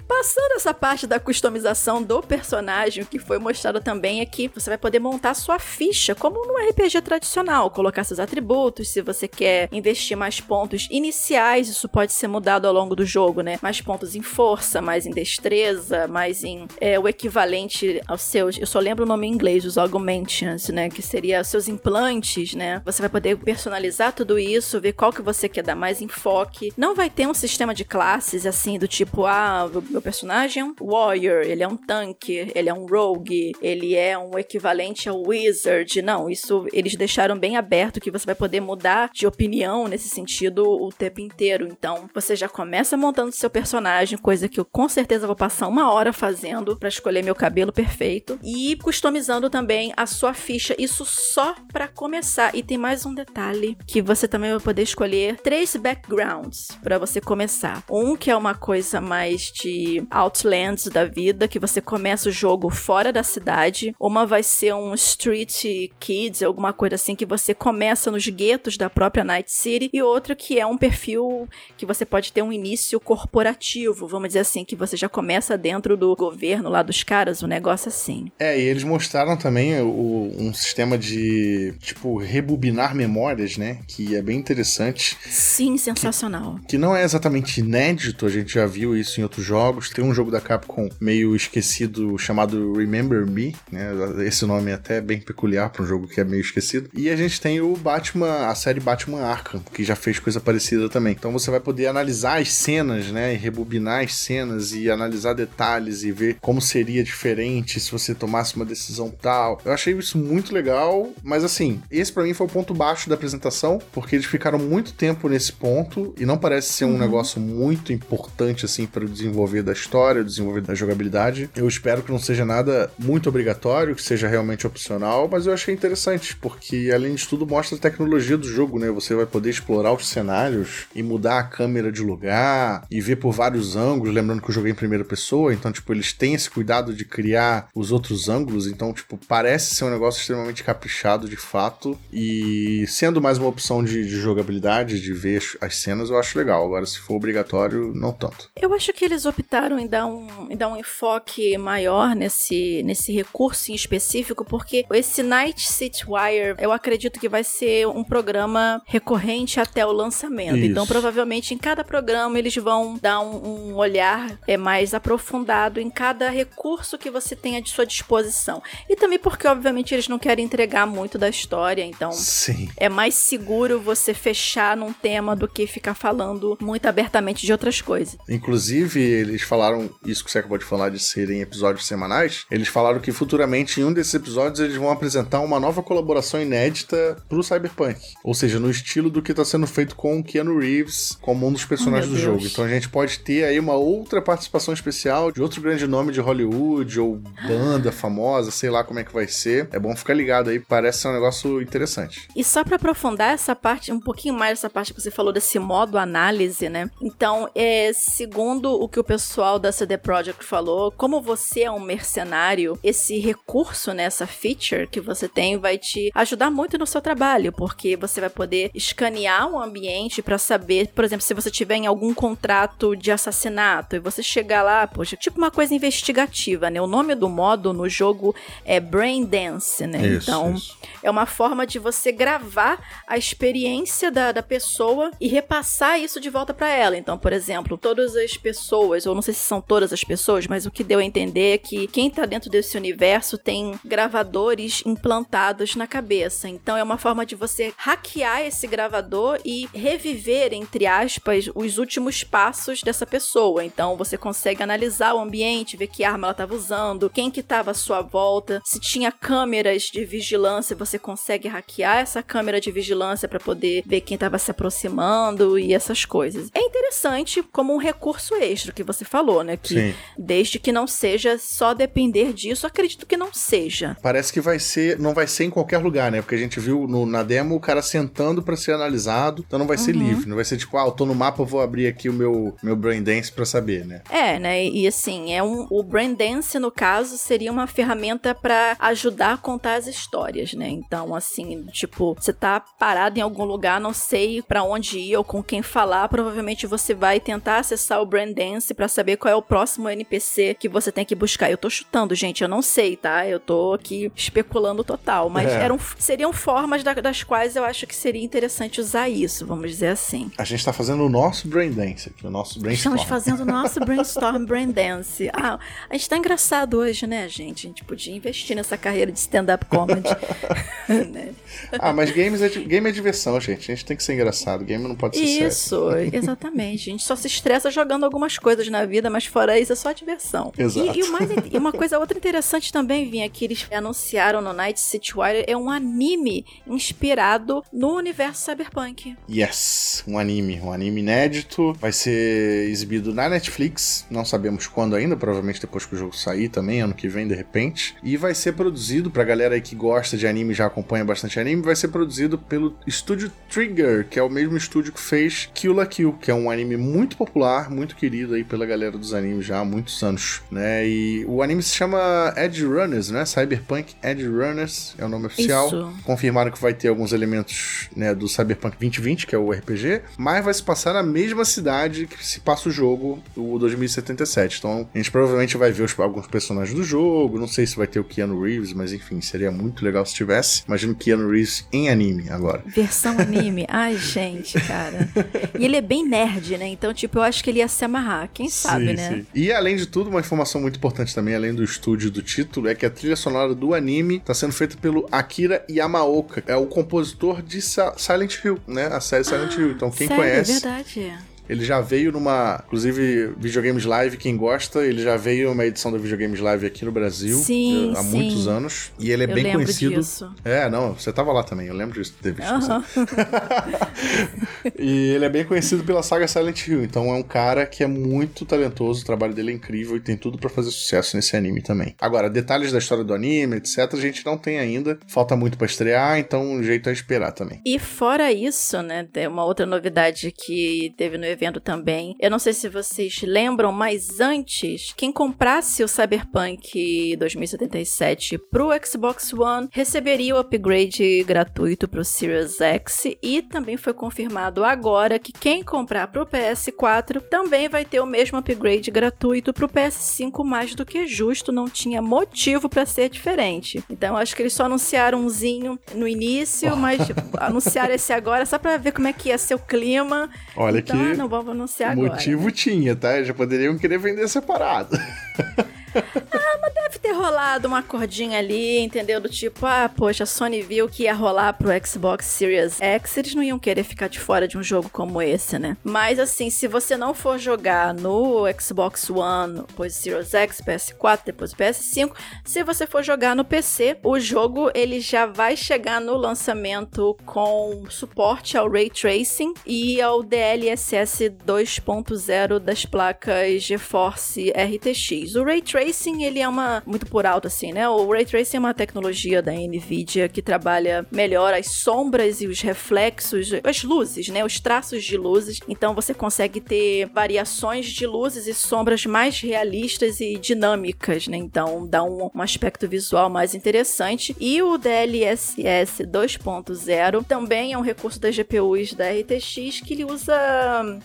Passando essa parte da customização do personagem, o que foi mostrado também é que você vai poder montar sua ficha, como no RPG tradicional, colocar seus atributos, se você quer investir mais pontos iniciais, isso pode ser mudado ao longo do jogo, né? Mais pontos em força, mais em destreza, mais em é, o equivalente aos seus. Eu só lembro o nome em inglês, os augmentations, né? Que seria os seus implantes, né? Você vai poder personalizar tudo isso, ver qual que você quer dar mais enfoque. Não vai ter um sistema de classes assim, do tipo, ah, meu personagem é um warrior, ele é um tanque, ele é um rogue, ele é um equivalente ao wizard. Não, isso eles deixaram bem aberto que você vai poder mudar de opinião nesse sentido o tempo inteiro. Então, você já começa montando seu personagem, coisa que eu com certeza vou passar uma hora fazendo para escolher meu cabelo perfeito e customizando também a sua ficha. Isso só para começar. E tem mais um detalhe que você também vai poder escolher três backgrounds para você começar. Um que é uma coisa mais de Outlands da vida, que você começa o jogo fora da cidade. Uma vai ser um Street Kids, alguma coisa assim, que você começa nos guetos da própria Night City. E outra que é um perfil que você pode ter um início corporativo, vamos dizer assim, que você já começa dentro do governo lá dos caras, um negócio assim. É, e eles mostraram também o, um sistema de, tipo, rebobinar memórias, né? Que é bem interessante. Sim, sensacional. Que, que não é exatamente inédito, a gente já viu isso em outros jogos jogos. Tem um jogo da Capcom meio esquecido chamado Remember Me, né? Esse nome é até bem peculiar para um jogo que é meio esquecido. E a gente tem o Batman, a série Batman Arkham, que já fez coisa parecida também. Então você vai poder analisar as cenas, né? E rebobinar as cenas e analisar detalhes e ver como seria diferente se você tomasse uma decisão tal. Eu achei isso muito legal, mas assim, esse para mim foi o ponto baixo da apresentação, porque eles ficaram muito tempo nesse ponto e não parece ser um uhum. negócio muito importante assim para o desenvolver da história, o desenvolvimento da jogabilidade. Eu espero que não seja nada muito obrigatório, que seja realmente opcional, mas eu achei interessante, porque além de tudo mostra a tecnologia do jogo, né? Você vai poder explorar os cenários e mudar a câmera de lugar e ver por vários ângulos, lembrando que eu joguei em primeira pessoa, então, tipo, eles têm esse cuidado de criar os outros ângulos, então, tipo, parece ser um negócio extremamente caprichado de fato e sendo mais uma opção de, de jogabilidade, de ver as cenas, eu acho legal. Agora, se for obrigatório, não tanto. Eu acho que eles optaram em dar um, em dar um enfoque maior nesse, nesse recurso em específico, porque esse Night City Wire, eu acredito que vai ser um programa recorrente até o lançamento. Isso. Então, provavelmente, em cada programa, eles vão dar um, um olhar é, mais aprofundado em cada recurso que você tem à sua disposição. E também porque, obviamente, eles não querem entregar muito da história, então Sim. é mais seguro você fechar num tema do que ficar falando muito abertamente de outras coisas. Inclusive, eles falaram isso que você acabou de falar de serem episódios semanais. Eles falaram que futuramente em um desses episódios eles vão apresentar uma nova colaboração inédita pro Cyberpunk. Ou seja, no estilo do que está sendo feito com o Keanu Reeves como um dos personagens oh, do jogo. Então a gente pode ter aí uma outra participação especial de outro grande nome de Hollywood ou banda famosa, sei lá como é que vai ser. É bom ficar ligado aí, parece ser um negócio interessante. E só para aprofundar essa parte, um pouquinho mais essa parte que você falou desse modo análise, né? Então, é, segundo o que o pessoal da CD Projekt falou, como você é um mercenário, esse recurso, né, essa feature que você tem vai te ajudar muito no seu trabalho, porque você vai poder escanear o ambiente para saber, por exemplo, se você tiver em algum contrato de assassinato e você chegar lá, poxa, tipo uma coisa investigativa, né? O nome do modo no jogo é Brain Dance, né? Isso, então, isso. é uma forma de você gravar a experiência da, da pessoa e repassar isso de volta para ela. Então, por exemplo, todas as pessoas, ou não sei se são todas as pessoas, mas o que deu a entender é que quem tá dentro desse universo tem gravadores implantados na cabeça. Então, é uma forma de você hackear esse gravador e reviver, entre aspas, os últimos passos dessa pessoa. Então, você consegue analisar o ambiente, ver que arma ela estava usando, quem que estava à sua volta, se tinha câmeras de vigilância, você consegue hackear essa câmera de vigilância para poder ver quem estava se aproximando e essas coisas. É interessante como um recurso extra que você falou, né? Que Sim. desde que não seja só depender disso, acredito que não seja. Parece que vai ser, não vai ser em qualquer lugar, né? Porque a gente viu no, na demo o cara sentando para ser analisado, então não vai uhum. ser livre, não vai ser tipo, ah, eu tô no mapa, eu vou abrir aqui o meu meu brain dance para saber, né? É, né? E assim, é um o brain dance no caso seria uma ferramenta para ajudar a contar as histórias, né? Então, assim, tipo, você tá parado em algum lugar, não sei para onde ir ou com quem falar, provavelmente você vai tentar acessar o brain dance para saber qual é o próximo NPC que você tem que buscar. Eu tô chutando, gente, eu não sei, tá? Eu tô aqui especulando total, mas é. eram seriam formas da, das quais eu acho que seria interessante usar isso, vamos dizer assim. A gente tá fazendo o nosso brain dance aqui, o nosso brainstorm. Estamos fazendo o nosso brainstorm brain dance. Ah, a gente tá engraçado hoje, né, gente? A gente podia investir nessa carreira de stand-up comedy. né? Ah, mas games é, game é diversão, gente. A gente tem que ser engraçado. Game não pode ser Isso, sério. exatamente. A gente só se estressa jogando algumas coisas na vida, mas fora isso é só diversão. Exato. E, e, mais, uma coisa outra interessante também, Vinha, que eles anunciaram no Night City Wire, é um anime inspirado no universo cyberpunk. Yes, um anime. Um anime inédito. Vai ser exibido na Netflix. Não sabemos quando ainda, provavelmente depois que o jogo sair também, ano que vem, de repente. E vai ser produzido, pra galera aí que gosta de anime já acompanha bastante anime, vai ser produzido pelo estúdio Trigger, que é o mesmo estúdio que fez Kill la Kill, que é um anime muito popular, muito querido aí pela galera dos animes já há muitos anos, né? E o anime se chama Edge Runners, né? Cyberpunk Edge Runners é o nome oficial. Isso. Confirmaram que vai ter alguns elementos, né, do Cyberpunk 2020, que é o RPG, mas vai se passar na mesma cidade que se passa o jogo, o 2077. Então, a gente provavelmente vai ver os, alguns personagens do jogo, não sei se vai ter o Keanu Reeves, mas enfim, seria muito legal se tivesse. Imagino Keanu Reeves em anime agora. Versão anime? Ai, gente, cara. E ele é bem nerd, né? Então, tipo, eu acho que ele ia se amarrar. Quem sabe, sim, né? Sim. E além de tudo, uma informação muito importante também, além do estúdio do título, é que a trilha sonora do anime está sendo feita pelo Akira Yamaoka. É o compositor de Silent Hill, né? A série Silent ah, Hill. Então, quem sério? conhece. É verdade. Ele já veio numa. Inclusive, Videogames Live, quem gosta, ele já veio uma edição da Videogames Live aqui no Brasil sim, há sim. muitos anos. E ele é eu bem conhecido. Disso. É, não, você tava lá também, eu lembro disso, David. e ele é bem conhecido pela saga Silent Hill. Então é um cara que é muito talentoso, o trabalho dele é incrível e tem tudo para fazer sucesso nesse anime também. Agora, detalhes da história do anime, etc., a gente não tem ainda. Falta muito para estrear, então o jeito é esperar também. E fora isso, né, tem uma outra novidade que teve no evento também. Eu não sei se vocês lembram, mas antes, quem comprasse o Cyberpunk 2077 pro Xbox One receberia o upgrade gratuito pro Series X e também foi confirmado agora que quem comprar pro PS4 também vai ter o mesmo upgrade gratuito pro PS5, mais do que justo, não tinha motivo para ser diferente. Então acho que eles só anunciaram umzinho no início, mas anunciaram esse agora só para ver como é que ia ser o clima. Olha então, que não vamos anunciar agora. Motivo tinha, tá? Já poderiam querer vender separado. ah, mas deve ter rolado uma cordinha ali, entendeu? Do tipo, ah, poxa, a Sony viu que ia rolar pro Xbox Series X, eles não iam querer ficar de fora de um jogo como esse, né? Mas assim, se você não for jogar no Xbox One, depois Series X, PS4, depois PS5, se você for jogar no PC, o jogo ele já vai chegar no lançamento com suporte ao Ray Tracing e ao DLSS 2.0 das placas GeForce RTX. O Ray Tracing, ele é uma muito por alto assim, né? O Ray Tracing é uma tecnologia da Nvidia que trabalha melhor as sombras e os reflexos, as luzes, né? Os traços de luzes. Então você consegue ter variações de luzes e sombras mais realistas e dinâmicas, né? Então dá um, um aspecto visual mais interessante. E o DLSS 2.0 também é um recurso das GPUs da RTX que ele usa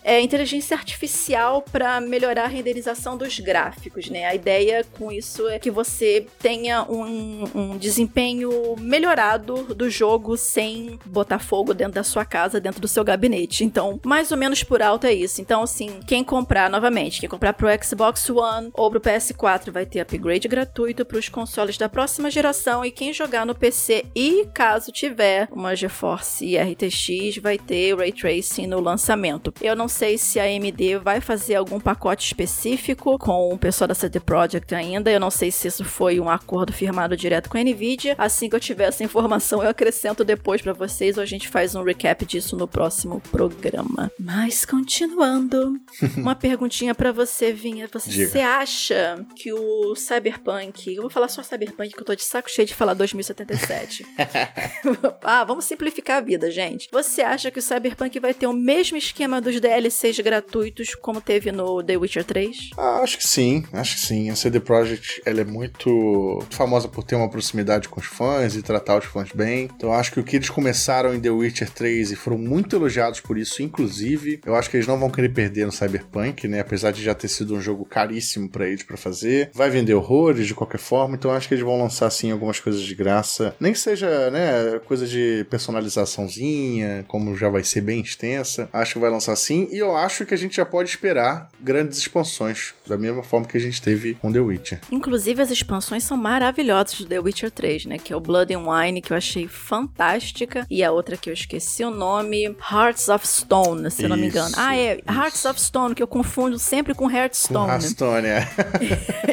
é, inteligência artificial para melhorar a renderização dos gráficos, né? A ideia com isso é que você tenha um, um desempenho melhorado do jogo sem botar fogo dentro da sua casa, dentro do seu gabinete. Então, mais ou menos por alto é isso. Então, assim, quem comprar novamente, quem comprar pro Xbox One ou pro PS4 vai ter upgrade gratuito para os consoles da próxima geração e quem jogar no PC e caso tiver uma GeForce RTX vai ter Ray Tracing no lançamento. Eu não sei se a AMD vai fazer algum pacote específico com o pessoal da CD Projekt ainda. Eu não sei se isso foi um acordo firmado direto com a Nvidia. Assim que eu tiver essa informação, eu acrescento depois para vocês ou a gente faz um recap disso no próximo programa. Mas continuando, uma perguntinha para você, Vinha. Você, você acha que o Cyberpunk, eu vou falar só Cyberpunk que eu tô de saco cheio de falar 2077. ah, vamos simplificar a vida, gente. Você acha que o Cyberpunk vai ter o mesmo esquema dos DLCs gratuitos como teve no The Witcher 3? Ah, acho que sim, acho que sim. A CD Projekt ela é muito famosa por ter uma proximidade com os fãs e tratar os fãs bem. Então acho que o que eles começaram em The Witcher 3 e foram muito elogiados por isso, inclusive, eu acho que eles não vão querer perder no Cyberpunk, né? Apesar de já ter sido um jogo caríssimo para eles para fazer. Vai vender horrores de qualquer forma, então acho que eles vão lançar sim algumas coisas de graça. Nem que seja, né, coisa de personalizaçãozinha, como já vai ser bem extensa. Acho que vai lançar sim e eu acho que a gente já pode esperar grandes expansões, da mesma forma que a gente teve com The Witcher. Inclusive as expansões são maravilhosas do The Witcher 3, né, que é o Blood and Wine que eu achei fantástica e a outra que eu esqueci o nome, Hearts of Stone, se eu não me engano. Ah, é, isso. Hearts of Stone que eu confundo sempre com Hearthstone. Com Hearthstone, é.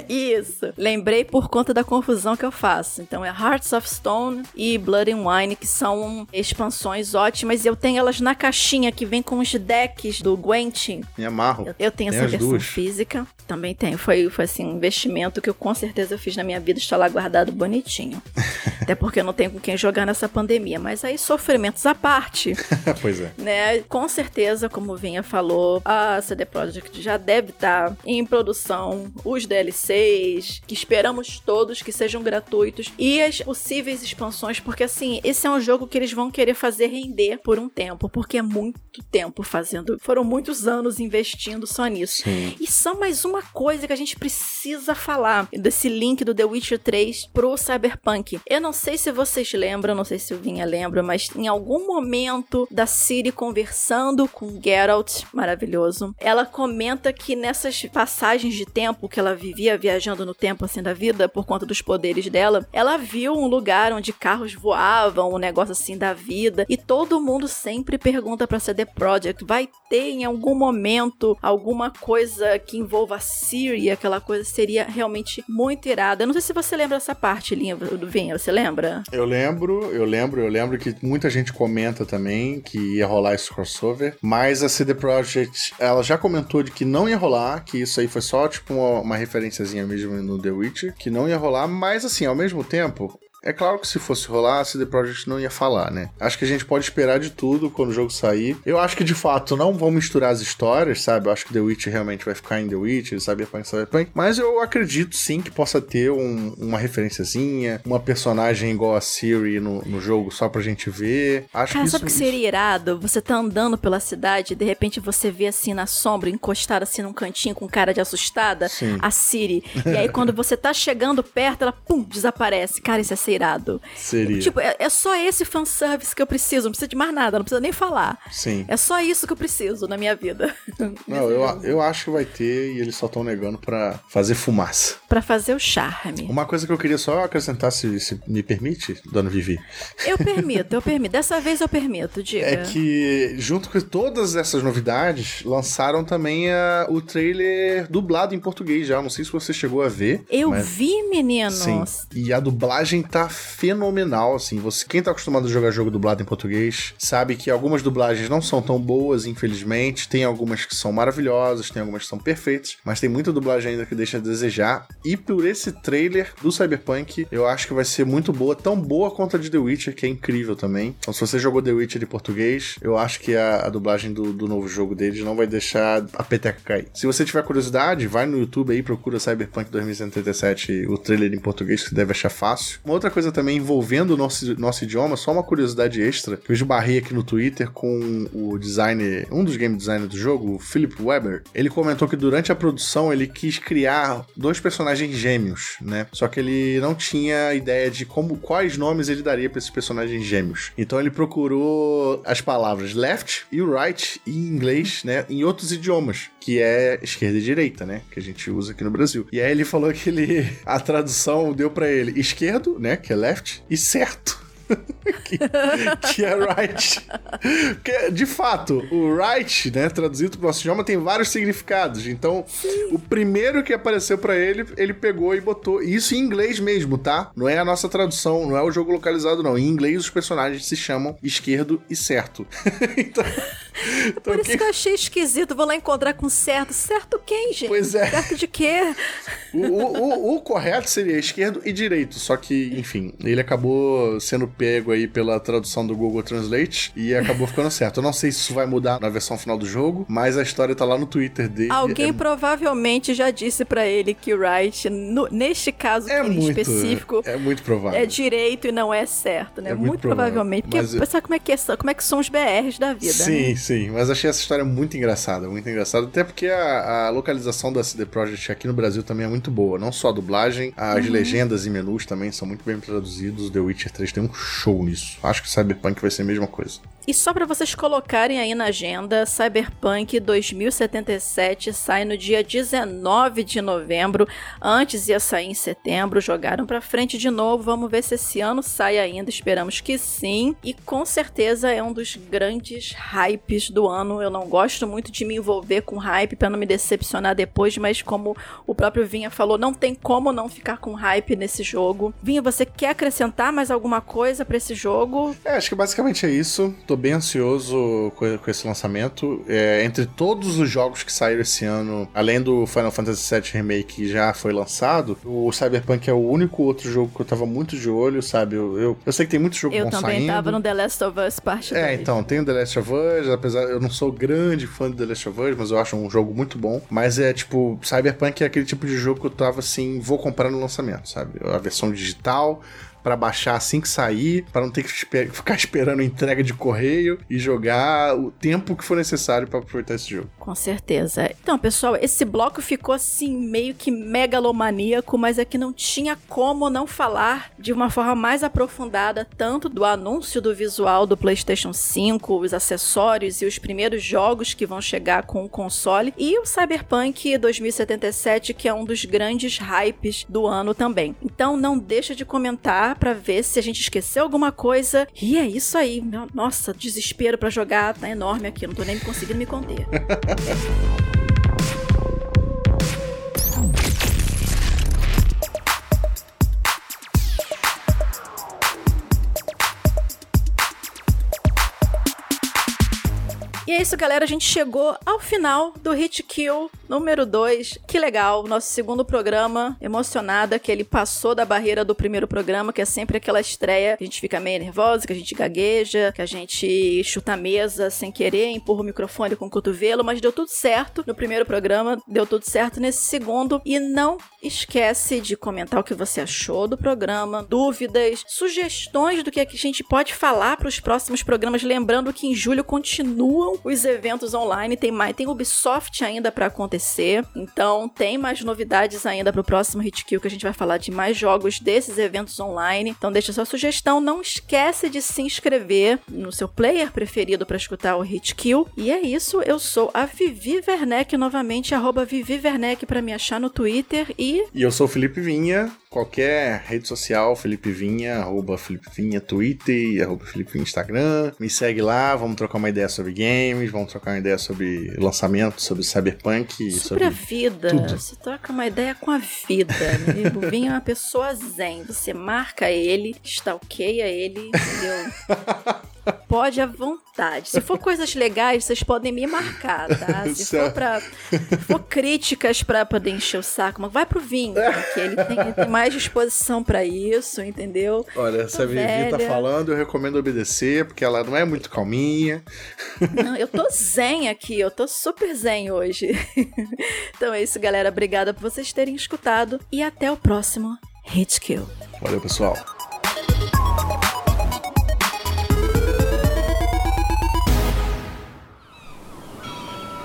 Isso. Lembrei por conta da confusão que eu faço. Então é Hearts of Stone e Blood and Wine, que são expansões ótimas. E eu tenho elas na caixinha que vem com os decks do Gwent. Me amarro. Eu, eu tenho Tem essa versão duas. física. Também tenho. Foi, foi assim, investimento que eu com certeza eu fiz na minha vida. Está lá guardado bonitinho. Até porque eu não tenho com quem jogar nessa pandemia. Mas aí, sofrimentos à parte pois é. né? Com certeza, como o Vinha falou, a CD Projekt já deve estar em produção os DLCs, que esperamos todos que sejam gratuitos, e as possíveis expansões, porque assim, esse é um jogo que eles vão querer fazer render por um tempo, porque é muito tempo fazendo, foram muitos anos investindo só nisso. Sim. E só mais uma coisa que a gente precisa falar desse link do The Witcher 3 pro Cyberpunk. Eu não sei se vocês lembram, não sei se o Vinha lembra, mas em algum momento da Ciri conversando com Geralt, maravilhoso, ela comenta que nessas passagens de tempo que ela vivia viajando no tempo assim da vida por conta dos poderes dela, ela viu um lugar onde carros voavam, um negócio assim da vida, e todo mundo sempre pergunta pra CD Projekt, vai ter em algum momento alguma coisa que envolva a Siri, aquela coisa seria realmente muito irada. Eu não sei se você lembra essa parte, Linha do Vinha, você lembra? Eu lembro, eu lembro, eu lembro que muita gente comenta também que ia rolar esse crossover, mas a CD Projekt, ela já comentou de que não ia rolar, que isso aí foi só tipo uma, uma referenciazinha mesmo no The Witcher, que não ia rolar, mas assim, ao mesmo tempo, é claro que se fosse rolar, a CD Projekt não ia falar, né? Acho que a gente pode esperar de tudo quando o jogo sair. Eu acho que de fato não vão misturar as histórias, sabe? Eu acho que The Witcher realmente vai ficar em The Witcher, Cyberpunk, Cyberpunk. Mas eu acredito sim que possa ter um- uma referenciazinha, uma personagem igual a Siri no, no jogo só pra gente ver. Acho Cara, que sabe isso, que seria irado? Você tá andando pela cidade e de repente você vê assim na sombra, encostada assim num cantinho com cara de assustada, Sim. a Siri. E aí quando você tá chegando perto, ela pum, desaparece. Cara, isso ia ser irado. Seria. Tipo, é, é só esse fanservice que eu preciso, não precisa de mais nada, não precisa nem falar. Sim. É só isso que eu preciso na minha vida. Não, eu, eu acho que vai ter e eles só estão negando pra fazer fumaça. Pra fazer o charme. Uma coisa que eu queria só acrescentar, se, se me permite, dona Vivi, Eu permito, eu permito. Dessa vez eu permito, diga. é que junto com todas essas novidades, lançaram também a, o trailer dublado em português já. Não sei se você chegou a ver. Eu mas- vi, menino. Sim. E a dublagem tá fenomenal, assim. Você, quem tá acostumado a jogar jogo dublado em português, sabe que algumas dublagens não são tão boas, infelizmente. Tem algumas que são maravilhosas, tem algumas que são perfeitas, mas tem muita dublagem ainda que deixa a desejar. E por esse trailer do Cyberpunk, eu acho que vai ser muito boa, tão boa quanto a de The Witcher, que é incrível também. Então, se você jogou The Witcher em português, eu acho que a, a dublagem do, do novo jogo deles não vai deixar a peteca cair. Se você tiver curiosidade, vai no YouTube aí, procura Cyberpunk 2077, o trailer em português, que você deve achar fácil. Uma outra coisa também envolvendo o nosso, nosso idioma, só uma curiosidade extra, que eu esbarrei aqui no Twitter com o designer, um dos game designers do jogo, o Philip Weber. Ele comentou que durante a produção ele quis criar dois personagens gêmeos, né? Só que ele não tinha ideia de como quais nomes ele daria para esses personagens gêmeos. Então ele procurou as palavras left e right em inglês, né, em outros idiomas, que é esquerda e direita, né, que a gente usa aqui no Brasil. E aí ele falou que ele a tradução deu para ele esquerdo, né, que é left, e certo. que, que é right. Porque, de fato, o right, né, traduzido pro nosso idioma, tem vários significados. Então, o primeiro que apareceu pra ele, ele pegou e botou. Isso em inglês mesmo, tá? Não é a nossa tradução, não é o jogo localizado, não. Em inglês, os personagens se chamam esquerdo e certo. então, então Por isso que eu achei esquisito. Vou lá encontrar com certo. Certo quem, gente? Pois é. Certo de quê? O, o- o- o correto seria esquerdo e direito, só que, enfim, ele acabou sendo pego aí pela tradução do Google Translate e acabou ficando certo. Eu não sei se isso vai mudar na versão final do jogo, mas a história tá lá no Twitter dele. Alguém é, provavelmente já disse pra ele que o right, no- neste caso é muito específico, É muito provável. é direito e não é certo, né? É muito muito provavelmente. Porque mas eu- sabe como é, que é, como é que são os BRs da vida, Sim, né? Sim, mas achei essa história muito engraçada, muito engraçada, até porque a, a localização da CD Projekt aqui no Brasil também é muito boa, não só a dublagem, as Uhum. legendas e menus também são muito bem traduzidos, The Witcher 3 tem um show nisso. Acho que Cyberpunk vai ser a mesma coisa. E só pra vocês colocarem aí na agenda, Cyberpunk 2077 sai no dia 19 de novembro. Antes ia sair em setembro, jogaram pra frente de novo. Vamos ver se esse ano sai ainda. Esperamos que sim. E com certeza é um dos grandes hypes do ano. Eu não gosto muito de me envolver com hype pra não me decepcionar depois, mas como o próprio Vinha falou, não tem como não ficar com hype nesse jogo. Vinha, você quer acrescentar mais alguma coisa pra esse jogo? É, acho que basicamente é isso. Tô bem ansioso com, com esse lançamento. É, entre todos os jogos que saíram esse ano, além do Final Fantasy VII Remake que já foi lançado, o Cyberpunk é o único outro jogo que eu tava muito de olho, sabe? Eu, eu, eu sei que tem muito jogo Eu bom também saindo. tava no The Last of Us parte É, 2. então, tem o The Last of Us, apesar eu não sou grande fã do The Last of Us, mas eu acho um jogo muito bom. Mas é tipo, Cyberpunk é aquele tipo de jogo que eu tava assim, vou comprar no lançamento, sabe? A versão digital pra baixar assim que sair, pra não ter que espe- ficar esperando entrega de correio e jogar o tempo que for necessário pra aproveitar esse jogo. Com certeza. Então, pessoal, esse bloco ficou assim, meio que megalomaníaco, mas é que não tinha como não falar de uma forma mais aprofundada, tanto do anúncio do visual do PlayStation 5, os acessórios e os primeiros jogos que vão chegar com o console, e o Cyberpunk 2077, que é um dos grandes hypes do ano também. Então, não deixa de comentar pra ver se a gente esqueceu alguma coisa. E é isso aí. Nossa, desespero pra jogar tá enorme aqui, não tô nem conseguindo me conter. é isso, galera. A gente chegou ao final do Hit Kill número 2. Que legal, nosso segundo programa. Emocionada que ele passou da barreira do primeiro programa, que é sempre aquela estreia. que A gente fica meio nervosa, que a gente gagueja, que a gente chuta a mesa sem querer, empurra o microfone com o cotovelo, mas deu tudo certo no primeiro programa, deu tudo certo nesse segundo. E não esquece de comentar o que você achou do programa, dúvidas, sugestões do que a gente pode falar para os próximos programas. Lembrando que em julho continuam os eventos online, tem mais, tem Ubisoft ainda para acontecer. Então, tem mais novidades ainda pro próximo Hitkill que a gente vai falar de mais jogos desses eventos online. Então, deixa sua sugestão. Não esquece de se inscrever no seu player preferido para escutar o Hitkill. E é isso. Eu sou a Vivi Werneck, novamente, arroba Vivi Werneck para me achar no Twitter. E. E eu sou o Felipe Vinha. Qualquer rede social, Felipe Vinha, arroba Felipe Vinha, Twitter, arroba Felipe Vinha, Instagram. Me segue lá, vamos trocar uma ideia sobre games, vamos trocar uma ideia sobre lançamento, sobre Cyberpunk. Sobre, sobre a vida. tudo. Você troca uma ideia com a vida. Amigo. Vinha é uma pessoa zen. Você marca ele, stalkeia ele, entendeu? Pode à vontade. Se for coisas legais, vocês podem me marcar, tá? Se for, pra, se for críticas pra poder encher o saco, mas vai pro vinho, que ele tem, ele tem mais disposição pra isso, entendeu? Olha, se Tô a Vivi tá falando, eu recomendo obedecer, porque ela não é muito calminha. Não, eu tô zen aqui, eu tô super zen hoje. então é isso, galera. Obrigada por vocês terem escutado e até o próximo Hit Kill. Valeu, pessoal.